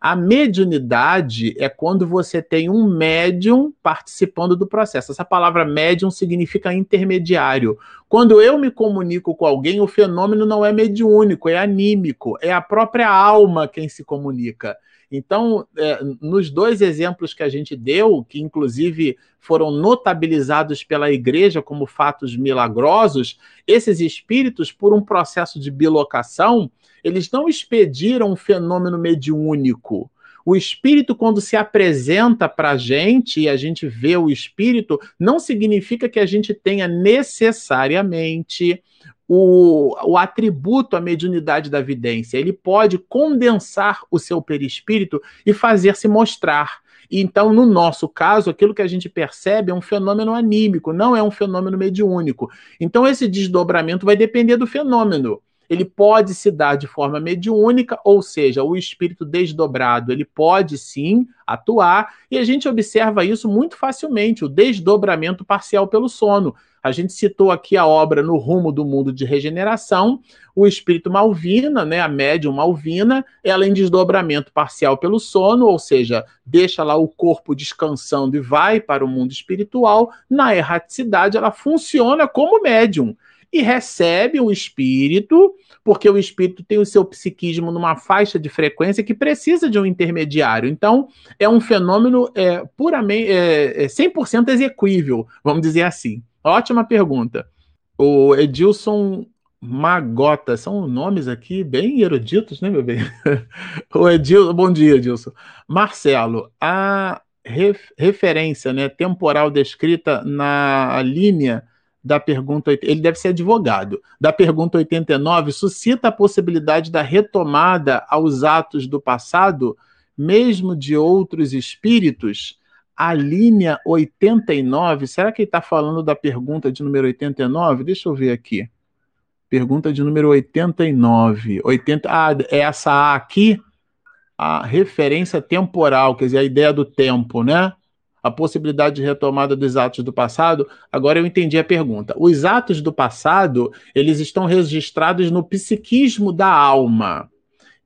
A mediunidade é quando você tem um médium participando do processo. Essa palavra médium significa intermediário. Quando eu me comunico com alguém, o fenômeno não é mediúnico, é anímico, é a própria alma quem se comunica. Então, é, nos dois exemplos que a gente deu, que inclusive foram notabilizados pela igreja como fatos milagrosos, esses espíritos, por um processo de bilocação, eles não expediram um fenômeno mediúnico. O espírito, quando se apresenta para a gente e a gente vê o espírito, não significa que a gente tenha necessariamente o, o atributo, a mediunidade da vidência. Ele pode condensar o seu perispírito e fazer-se mostrar. Então, no nosso caso, aquilo que a gente percebe é um fenômeno anímico, não é um fenômeno mediúnico. Então, esse desdobramento vai depender do fenômeno ele pode se dar de forma mediúnica, ou seja, o espírito desdobrado, ele pode sim atuar, e a gente observa isso muito facilmente, o desdobramento parcial pelo sono. A gente citou aqui a obra No Rumo do Mundo de Regeneração, o espírito Malvina, né, a médium Malvina, ela em desdobramento parcial pelo sono, ou seja, deixa lá o corpo descansando e vai para o mundo espiritual. Na erraticidade, ela funciona como médium e recebe o espírito, porque o espírito tem o seu psiquismo numa faixa de frequência que precisa de um intermediário. Então, é um fenômeno é, puramente é, é 100% exequível, vamos dizer assim. Ótima pergunta. O Edilson Magota, são nomes aqui bem eruditos, né, meu bem? o Edil, bom dia, Edilson. Marcelo, a ref, referência né, temporal descrita na linha da pergunta, ele deve ser advogado, da pergunta 89, suscita a possibilidade da retomada aos atos do passado, mesmo de outros espíritos? A linha 89, será que ele está falando da pergunta de número 89? Deixa eu ver aqui. Pergunta de número 89. 80, ah, é essa aqui, a referência temporal, quer dizer, a ideia do tempo, né? A possibilidade de retomada dos atos do passado, agora eu entendi a pergunta. Os atos do passado, eles estão registrados no psiquismo da alma.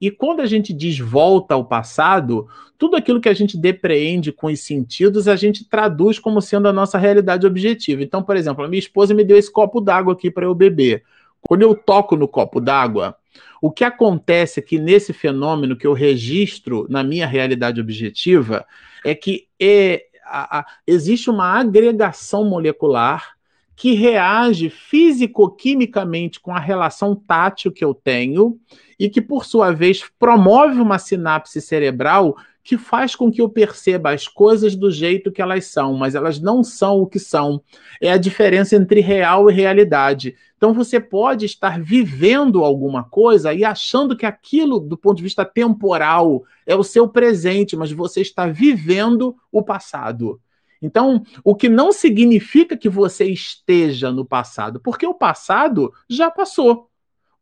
E quando a gente diz volta ao passado, tudo aquilo que a gente depreende com os sentidos, a gente traduz como sendo a nossa realidade objetiva. Então, por exemplo, a minha esposa me deu esse copo d'água aqui para eu beber. Quando eu toco no copo d'água, o que acontece aqui nesse fenômeno que eu registro na minha realidade objetiva é que é, a, a, existe uma agregação molecular que reage físico-quimicamente com a relação tátil que eu tenho e que, por sua vez, promove uma sinapse cerebral que faz com que eu perceba as coisas do jeito que elas são, mas elas não são o que são. É a diferença entre real e realidade. Então você pode estar vivendo alguma coisa e achando que aquilo, do ponto de vista temporal, é o seu presente, mas você está vivendo o passado. Então, o que não significa que você esteja no passado, porque o passado já passou.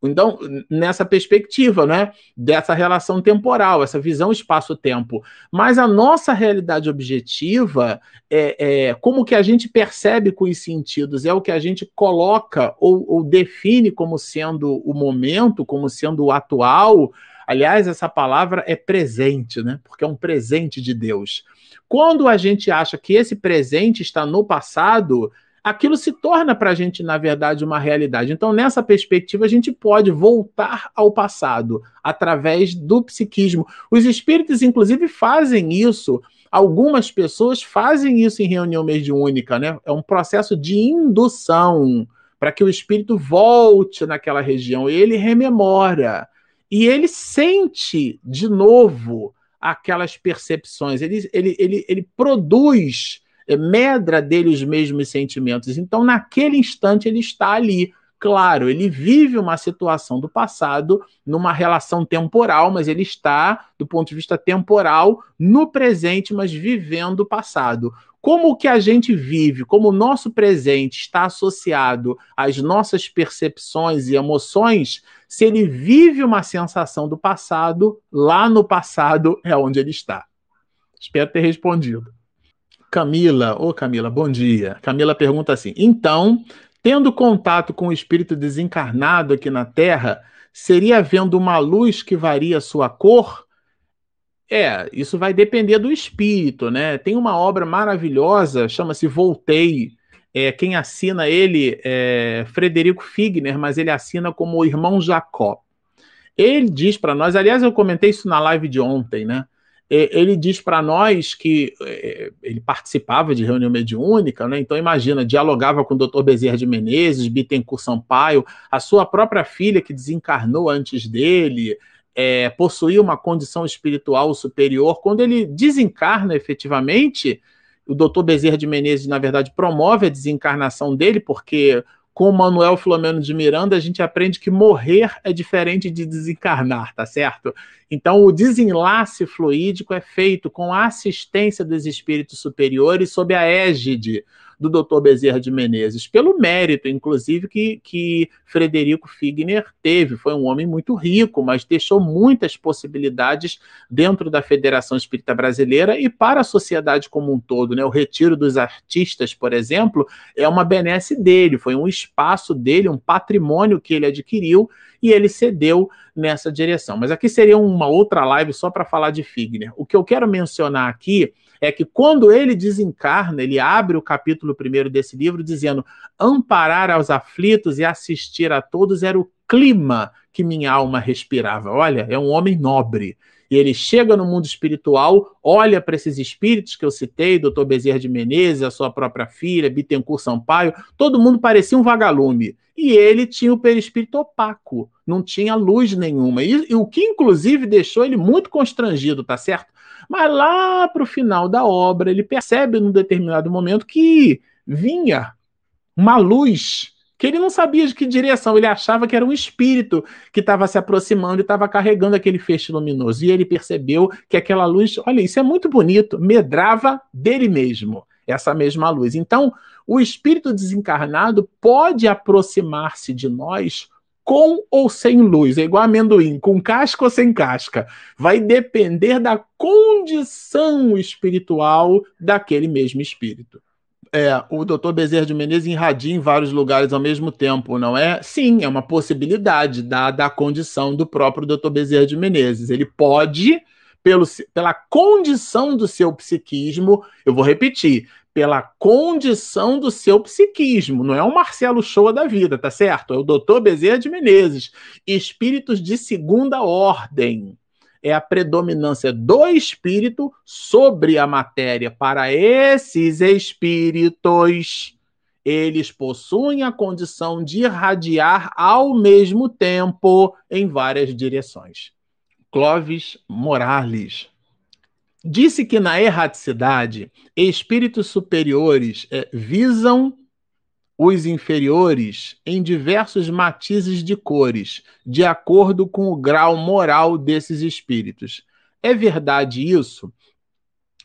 Então, nessa perspectiva, né, dessa relação temporal, essa visão espaço-tempo. Mas a nossa realidade objetiva, é, é, como que a gente percebe com os sentidos, é o que a gente coloca ou, ou define como sendo o momento, como sendo o atual. Aliás, essa palavra é presente, né? Porque é um presente de Deus. Quando a gente acha que esse presente está no passado, aquilo se torna para a gente, na verdade, uma realidade. Então, nessa perspectiva, a gente pode voltar ao passado através do psiquismo. Os espíritos, inclusive, fazem isso. Algumas pessoas fazem isso em reunião mediúnica, né? É um processo de indução para que o espírito volte naquela região. Ele rememora e ele sente de novo aquelas percepções. Ele, ele, ele, ele produz medra dele os mesmos sentimentos. Então, naquele instante, ele está ali. Claro, ele vive uma situação do passado numa relação temporal, mas ele está, do ponto de vista temporal, no presente, mas vivendo o passado. Como o que a gente vive, como o nosso presente está associado às nossas percepções e emoções, se ele vive uma sensação do passado, lá no passado é onde ele está. Espero ter respondido. Camila, ô Camila, bom dia. Camila pergunta assim: então, tendo contato com o espírito desencarnado aqui na Terra, seria vendo uma luz que varia sua cor? É, isso vai depender do espírito, né? Tem uma obra maravilhosa, chama-se Voltei. É, quem assina ele é Frederico Figner, mas ele assina como o irmão Jacó. Ele diz para nós, aliás, eu comentei isso na live de ontem, né? Ele diz para nós que é, ele participava de reunião mediúnica, né? Então imagina, dialogava com o Dr. Bezerra de Menezes, Bittencourt Sampaio, a sua própria filha que desencarnou antes dele, é, possuía uma condição espiritual superior. Quando ele desencarna efetivamente, o doutor Bezerra de Menezes, na verdade, promove a desencarnação dele, porque com Manuel Filomeno de Miranda, a gente aprende que morrer é diferente de desencarnar, tá certo? Então, o desenlace fluídico é feito com a assistência dos espíritos superiores sob a égide do Dr. Bezerra de Menezes, pelo mérito, inclusive, que, que Frederico Figner teve. Foi um homem muito rico, mas deixou muitas possibilidades dentro da Federação Espírita Brasileira e para a sociedade como um todo. Né? O Retiro dos Artistas, por exemplo, é uma benesse dele, foi um espaço dele, um patrimônio que ele adquiriu e ele cedeu nessa direção. Mas aqui seria uma outra live só para falar de Figner. O que eu quero mencionar aqui é que quando ele desencarna, ele abre o capítulo primeiro desse livro dizendo: amparar aos aflitos e assistir a todos era o clima que minha alma respirava. Olha, é um homem nobre. E ele chega no mundo espiritual, olha para esses espíritos que eu citei, doutor Bezerra de Menezes, a sua própria filha, Bittencourt Sampaio, todo mundo parecia um vagalume. E ele tinha o perispírito opaco, não tinha luz nenhuma. E, e o que, inclusive, deixou ele muito constrangido, tá certo? Mas lá para o final da obra, ele percebe num determinado momento que vinha uma luz que ele não sabia de que direção, ele achava que era um espírito que estava se aproximando e estava carregando aquele feixe luminoso. E ele percebeu que aquela luz, olha, isso é muito bonito, medrava dele mesmo, essa mesma luz. Então, o espírito desencarnado pode aproximar-se de nós com ou sem luz, é igual amendoim, com casca ou sem casca. Vai depender da condição espiritual daquele mesmo espírito é, o doutor Bezerra de Menezes irradia em vários lugares ao mesmo tempo, não é? Sim, é uma possibilidade, dada a condição do próprio doutor Bezerra de Menezes. Ele pode, pelo, pela condição do seu psiquismo, eu vou repetir, pela condição do seu psiquismo, não é o Marcelo Shoa da vida, tá certo? É o doutor Bezerra de Menezes. Espíritos de segunda ordem é a predominância do espírito sobre a matéria. Para esses espíritos, eles possuem a condição de irradiar ao mesmo tempo em várias direções. Clóvis Morales disse que na erraticidade, espíritos superiores é, visam os inferiores em diversos matizes de cores, de acordo com o grau moral desses espíritos. É verdade isso?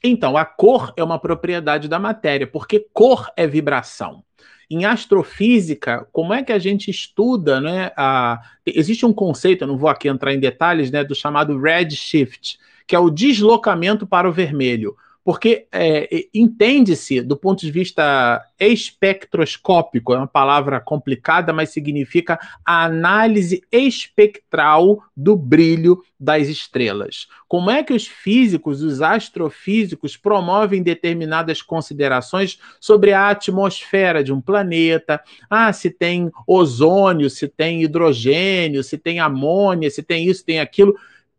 Então, a cor é uma propriedade da matéria, porque cor é vibração. Em astrofísica, como é que a gente estuda, né? A... Existe um conceito, eu não vou aqui entrar em detalhes, né, do chamado redshift, que é o deslocamento para o vermelho porque é, entende-se do ponto de vista espectroscópico, é uma palavra complicada, mas significa a análise espectral do brilho das estrelas. Como é que os físicos, os astrofísicos, promovem determinadas considerações sobre a atmosfera de um planeta? Ah, se tem ozônio, se tem hidrogênio, se tem amônia, se tem isso, tem aquilo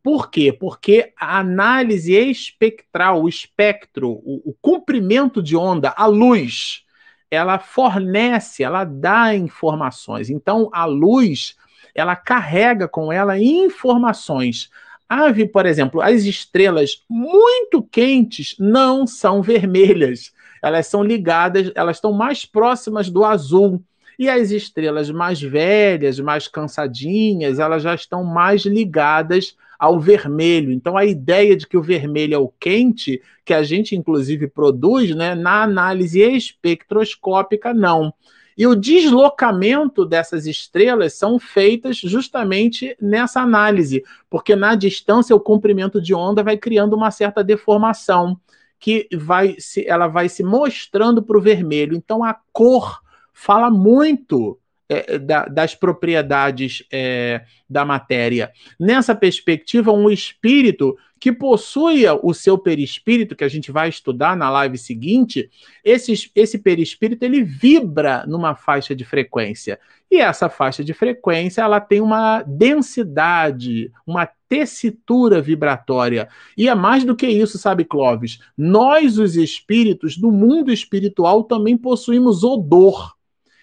por quê? Porque a análise espectral, o espectro, o, o comprimento de onda, a luz, ela fornece, ela dá informações. Então, a luz, ela carrega com ela informações. Ave, por exemplo, as estrelas muito quentes não são vermelhas. Elas são ligadas, elas estão mais próximas do azul. E as estrelas mais velhas, mais cansadinhas, elas já estão mais ligadas ao vermelho. Então, a ideia de que o vermelho é o quente, que a gente inclusive produz, né, na análise espectroscópica, não. E o deslocamento dessas estrelas são feitas justamente nessa análise, porque na distância o comprimento de onda vai criando uma certa deformação que vai se, ela vai se mostrando para o vermelho. Então a cor fala muito é, da, das propriedades é, da matéria. Nessa perspectiva, um espírito que possui o seu perispírito, que a gente vai estudar na live seguinte, esse, esse perispírito ele vibra numa faixa de frequência. E essa faixa de frequência ela tem uma densidade, uma tessitura vibratória. E é mais do que isso, sabe, Clóvis? Nós, os espíritos, do mundo espiritual, também possuímos odor.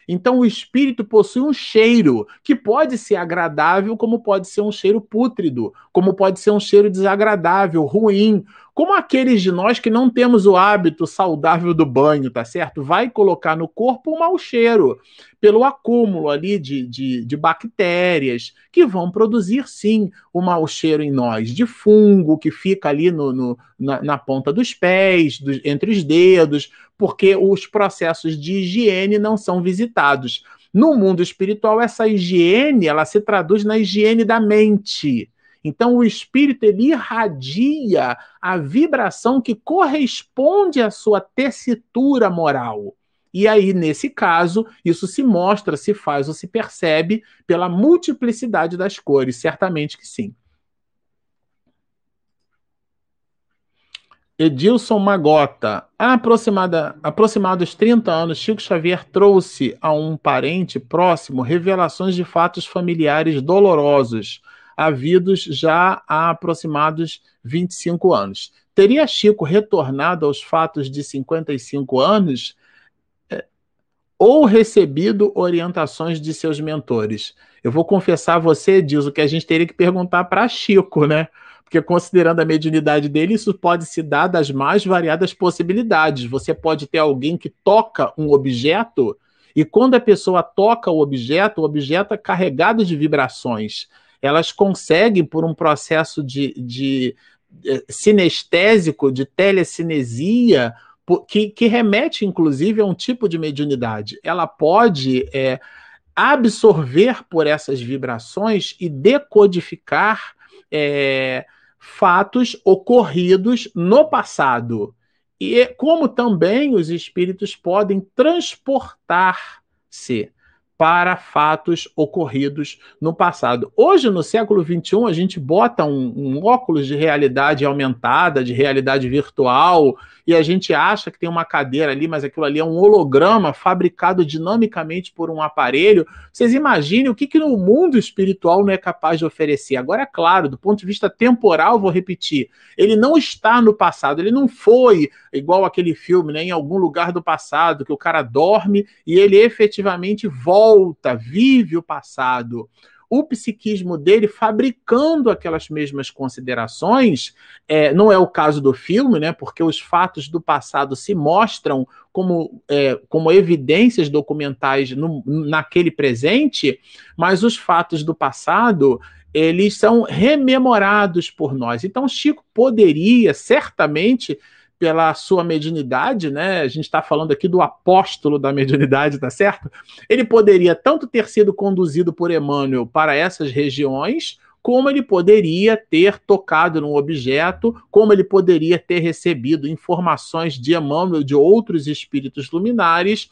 Então, o espírito possui um cheiro que pode ser agradável, como pode ser um cheiro pútrido, como pode ser um cheiro desagradável, ruim, como aqueles de nós que não temos o hábito saudável do banho, tá certo? Vai colocar no corpo um mau cheiro, pelo acúmulo ali de, de, de bactérias, que vão produzir sim o um mau cheiro em nós, de fungo que fica ali no, no na, na, ponta dos pés, do, entre os dedos, porque os processos de higiene não são visitados. No mundo espiritual, essa higiene ela se traduz na higiene da mente. Então, o espírito ele irradia a vibração que corresponde à sua tessitura moral. E aí, nesse caso, isso se mostra, se faz ou se percebe pela multiplicidade das cores, certamente que sim. Edilson Magota. Aproximada, aproximados 30 anos, Chico Xavier trouxe a um parente próximo revelações de fatos familiares dolorosos havidos já há aproximados 25 anos. Teria Chico retornado aos fatos de 55 anos é, ou recebido orientações de seus mentores? Eu vou confessar a você, diz o que a gente teria que perguntar para Chico, né? Porque considerando a mediunidade dele, isso pode se dar das mais variadas possibilidades. Você pode ter alguém que toca um objeto e quando a pessoa toca o objeto, o objeto é carregado de vibrações elas conseguem, por um processo de, de eh, sinestésico, de telecinesia, que, que, remete, inclusive, a um tipo de mediunidade. Ela pode é, absorver por essas vibrações e decodificar é, fatos ocorridos no passado. E como também os espíritos podem transportar-se para fatos ocorridos no passado. Hoje, no século XXI, a gente bota um, um, óculos de realidade aumentada, de realidade virtual, e a gente acha que tem uma cadeira ali, mas aquilo ali é um holograma fabricado dinamicamente por um aparelho. Vocês imaginem o que, que no mundo espiritual não é capaz de oferecer. Agora, é claro, do ponto de vista temporal, vou repetir, ele não está no passado, ele não foi igual aquele filme, né, em algum lugar do passado, que o cara dorme e ele efetivamente volta, vive o passado o psiquismo dele fabricando aquelas mesmas considerações. É, não é o caso do filme, né? Porque os fatos do passado se mostram como, é, como evidências documentais no, naquele presente, mas os fatos do passado eles são rememorados por nós. Então, Chico poderia certamente pela sua mediunidade, né? A gente está falando aqui do apóstolo da mediunidade, tá certo? Ele poderia tanto ter sido conduzido por Emmanuel para essas regiões, como ele poderia ter tocado num objeto, como ele poderia ter recebido informações de Emmanuel, de outros espíritos luminares.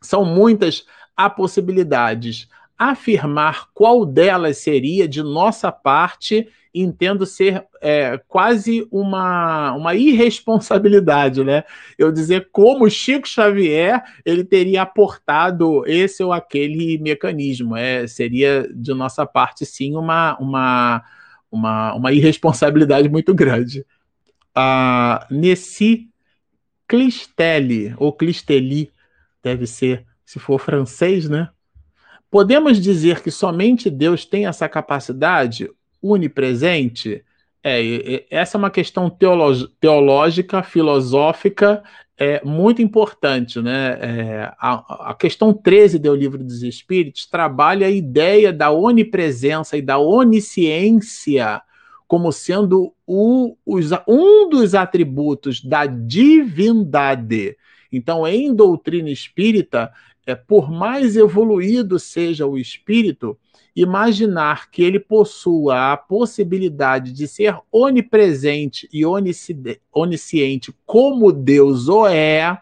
São muitas a possibilidades. Afirmar qual delas seria de nossa parte entendo ser é, quase uma, uma irresponsabilidade, né? Eu dizer como Chico Xavier ele teria aportado esse ou aquele mecanismo. É, seria de nossa parte, sim, uma, uma, uma, uma irresponsabilidade muito grande. Uh, Nessi Clistelli, ou Clistelli, deve ser, se for francês, né? Podemos dizer que somente Deus tem essa capacidade unipresente? É, essa é uma questão teológica, filosófica, é muito importante, né? É, a, a, questão 13 do Livro dos Espíritos trabalha a ideia da onipresença e da onisciência como sendo o, os, um dos atributos da divindade. Então, em doutrina espírita, é, por mais evoluído seja o espírito, imaginar que ele possua a possibilidade de ser onipresente e onisciente como Deus o é,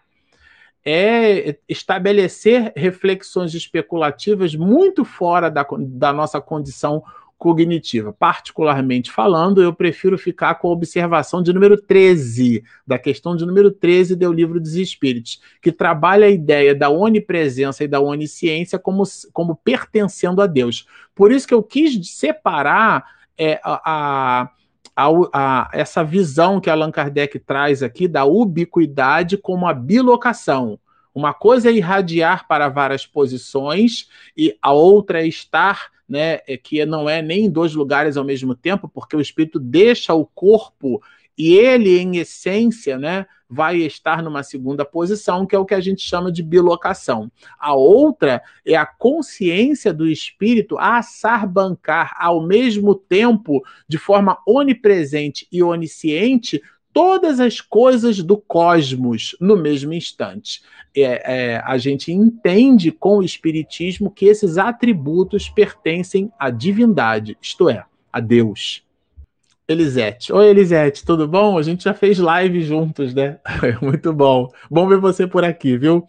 é estabelecer reflexões especulativas muito fora da, da nossa condição cognitiva. Particularmente falando, eu prefiro ficar com a observação de número 13, da questão de número 13 do livro dos Espíritos, que trabalha a ideia da onipresença e da onisciência como, como pertencendo a Deus. Por isso que eu quis separar é, a, a, a, essa visão que Allan Kardec traz aqui da ubiquidade como a bilocação. Uma coisa é irradiar para várias posições e a outra é estar né, é que não é nem em dois lugares ao mesmo tempo, porque o espírito deixa o corpo e ele, em essência, né, vai estar numa segunda posição, que é o que a gente chama de bilocação. A outra é a consciência do espírito a sarbancar ao mesmo tempo, de forma onipresente e onisciente, todas as coisas do cosmos no mesmo instante. É, é, a gente entende com o Espiritismo que esses atributos pertencem à divindade, isto é, a Deus. Elisete. Oi, Elisete, tudo bom? A gente já fez live juntos, né? Muito bom. Bom ver você por aqui, viu?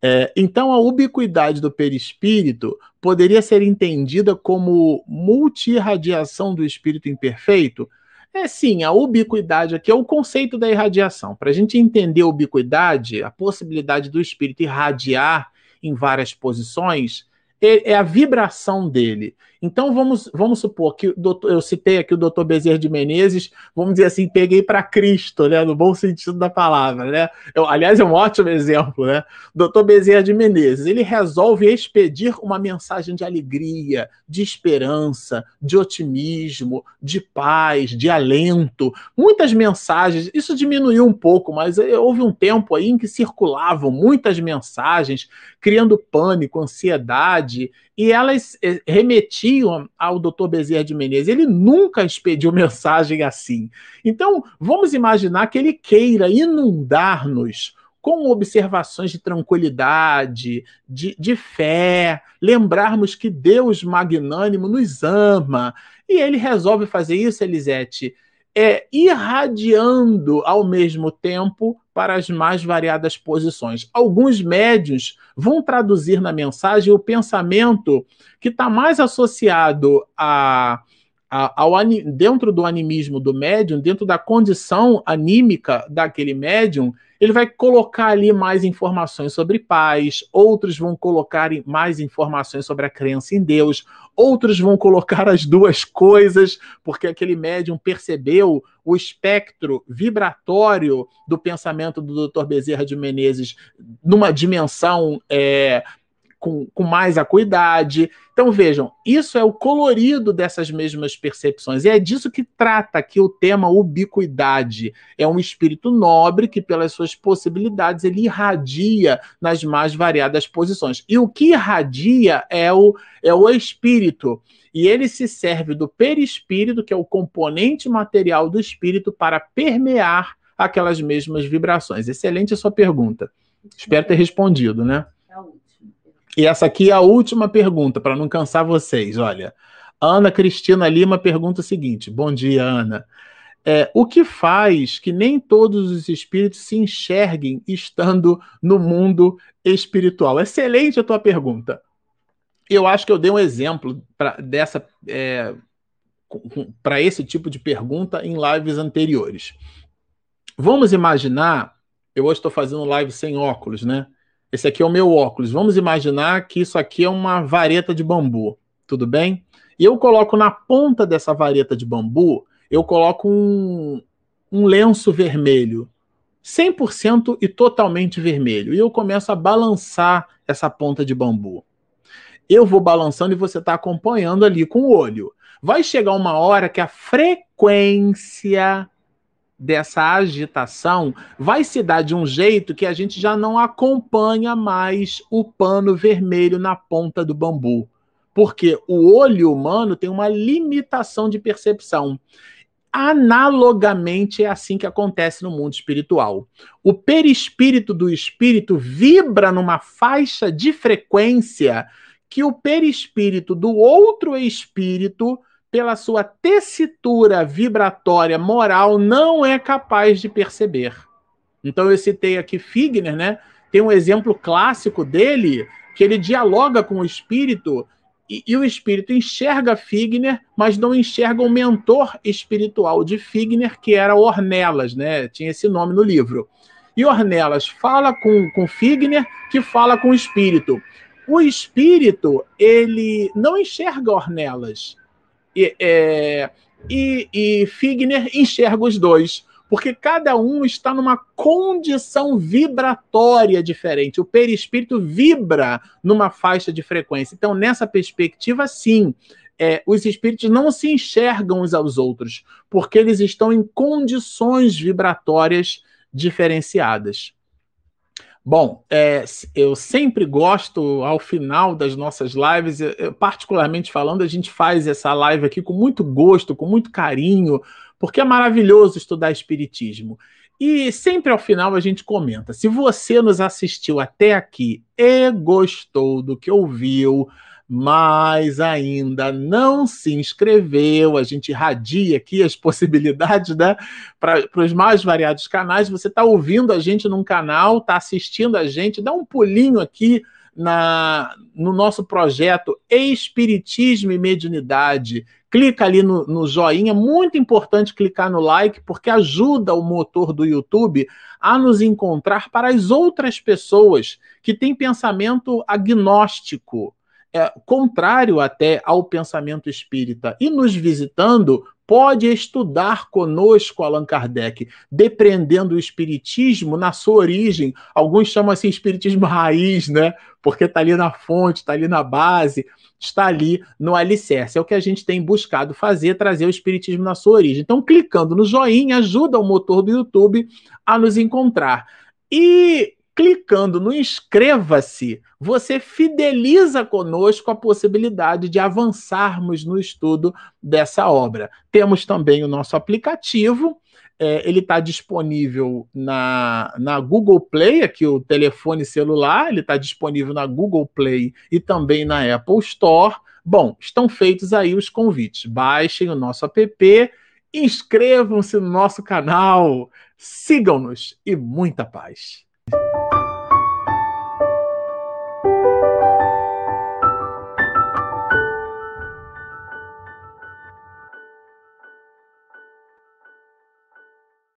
É, então, a ubiquidade do perispírito poderia ser entendida como multirradiação do espírito imperfeito? É sim, a ubiquidade aqui é o conceito da irradiação. Para a gente entender a ubiquidade, a possibilidade do espírito irradiar em várias posições, é, é a vibração dele. Então vamos, vamos supor que doutor, eu citei aqui o doutor Bezerra de Menezes, vamos dizer assim, peguei para Cristo, né, no bom sentido da palavra, né? Eu, aliás, é um ótimo exemplo, né? Doutor Bezerra de Menezes, ele resolve expedir uma mensagem de alegria, de esperança, de otimismo, de paz, de alento, muitas mensagens. Isso diminuiu um pouco, mas houve um tempo aí em que circulavam muitas mensagens, criando pânico, ansiedade e elas eh, remetiam ao Dr. Bezerra de Menezes. Ele nunca expediu mensagem assim. Então, vamos imaginar que ele queira inundar-nos com observações de tranquilidade, de, de fé, lembrarmos que Deus magnânimo nos ama. E ele resolve fazer isso, Elisete, é, irradiando ao mesmo tempo para as mais variadas posições. Alguns médios vão traduzir na mensagem o pensamento que está mais associado a, a, ao, dentro do animismo do médium, dentro da condição anímica daquele médium, ele vai colocar ali mais informações sobre paz, outros vão colocar mais informações sobre a crença em Deus, outros vão colocar as duas coisas, porque aquele médium percebeu o espectro vibratório do pensamento do Dr. Bezerra de Menezes numa dimensão é, com, com mais acuidade. Então vejam, isso é o colorido dessas mesmas percepções. E é disso que trata aqui o tema ubiquidade. É um espírito nobre que, pelas suas possibilidades, ele irradia nas mais variadas posições. E o que irradia é o, é o espírito. E ele se serve do perispírito, que é o componente material do espírito, para permear aquelas mesmas vibrações. Excelente a sua pergunta. Espero ter respondido, né? E essa aqui é a última pergunta, para não cansar vocês. Olha, Ana Cristina Lima pergunta o seguinte: Bom dia, Ana. É, o que faz que nem todos os espíritos se enxerguem estando no mundo espiritual? Excelente a tua pergunta. Eu acho que eu dei um exemplo pra, dessa é, para esse tipo de pergunta em lives anteriores. Vamos imaginar, eu hoje estou fazendo live sem óculos, né? Esse aqui é o meu óculos. Vamos imaginar que isso aqui é uma vareta de bambu, tudo bem? E eu coloco na ponta dessa vareta de bambu, eu coloco um, um lenço vermelho, 100% e totalmente vermelho. E eu começo a balançar essa ponta de bambu. Eu vou balançando e você está acompanhando ali com o olho. Vai chegar uma hora que a frequência dessa agitação vai se dar de um jeito que a gente já não acompanha mais o pano vermelho na ponta do bambu. Porque o olho humano tem uma limitação de percepção. Analogamente é assim que acontece no mundo espiritual. O perispírito do espírito vibra numa faixa de frequência que o perispírito do outro espírito pela sua tessitura vibratória moral, não é capaz de perceber. Então eu citei aqui Figner, né? tem um exemplo clássico dele que ele dialoga com o espírito e, e, o espírito enxerga Figner, mas não enxerga o mentor espiritual de Figner, que era Ornelas, né? Tinha esse nome no livro. E Ornelas fala com, com Figner, que fala com o espírito. O espírito, ele não enxerga Ornelas. E, é, e, e Figner enxerga os dois porque cada um está numa condição vibratória diferente. O perispírito vibra numa faixa de frequência. Então, nessa perspectiva, sim, é, os espíritos não se enxergam uns aos outros, porque eles estão em condições vibratórias diferenciadas. Bom, é, eu sempre gosto, ao final das nossas lives, particularmente falando, a gente faz essa live aqui com muito gosto, com muito carinho, porque é maravilhoso estudar Espiritismo. E sempre ao final a gente comenta: se você nos assistiu até aqui e gostou do que ouviu, mas ainda não se inscreveu, a gente irradia aqui as possibilidades né, para os mais variados canais. Você está ouvindo a gente num canal, está assistindo a gente, dá um pulinho aqui na, no nosso projeto Espiritismo e Mediunidade. Clica ali no, no joinha, muito importante clicar no like, porque ajuda o motor do YouTube a nos encontrar para as outras pessoas que têm pensamento agnóstico, é, contrário até ao pensamento espírita, e nos visitando pode estudar conosco Allan Kardec, depreendendo o espiritismo na sua origem. Alguns chamam assim espiritismo raiz, né? Porque está ali na fonte, está ali na base, está ali no alicerce. É o que a gente tem buscado fazer, trazer o espiritismo na sua origem. Então, clicando no joinha ajuda o motor do YouTube a nos encontrar. E clicando no inscreva-se, você fideliza conosco a possibilidade de avançarmos no estudo dessa obra. Temos também o nosso aplicativo. É, ele está disponível na, na Google Play, aqui o telefone celular, ele está disponível na Google Play e também na Apple Store. Bom, estão feitos aí os convites. Baixem o nosso app, inscrevam-se no nosso canal, sigam-nos e muita paz.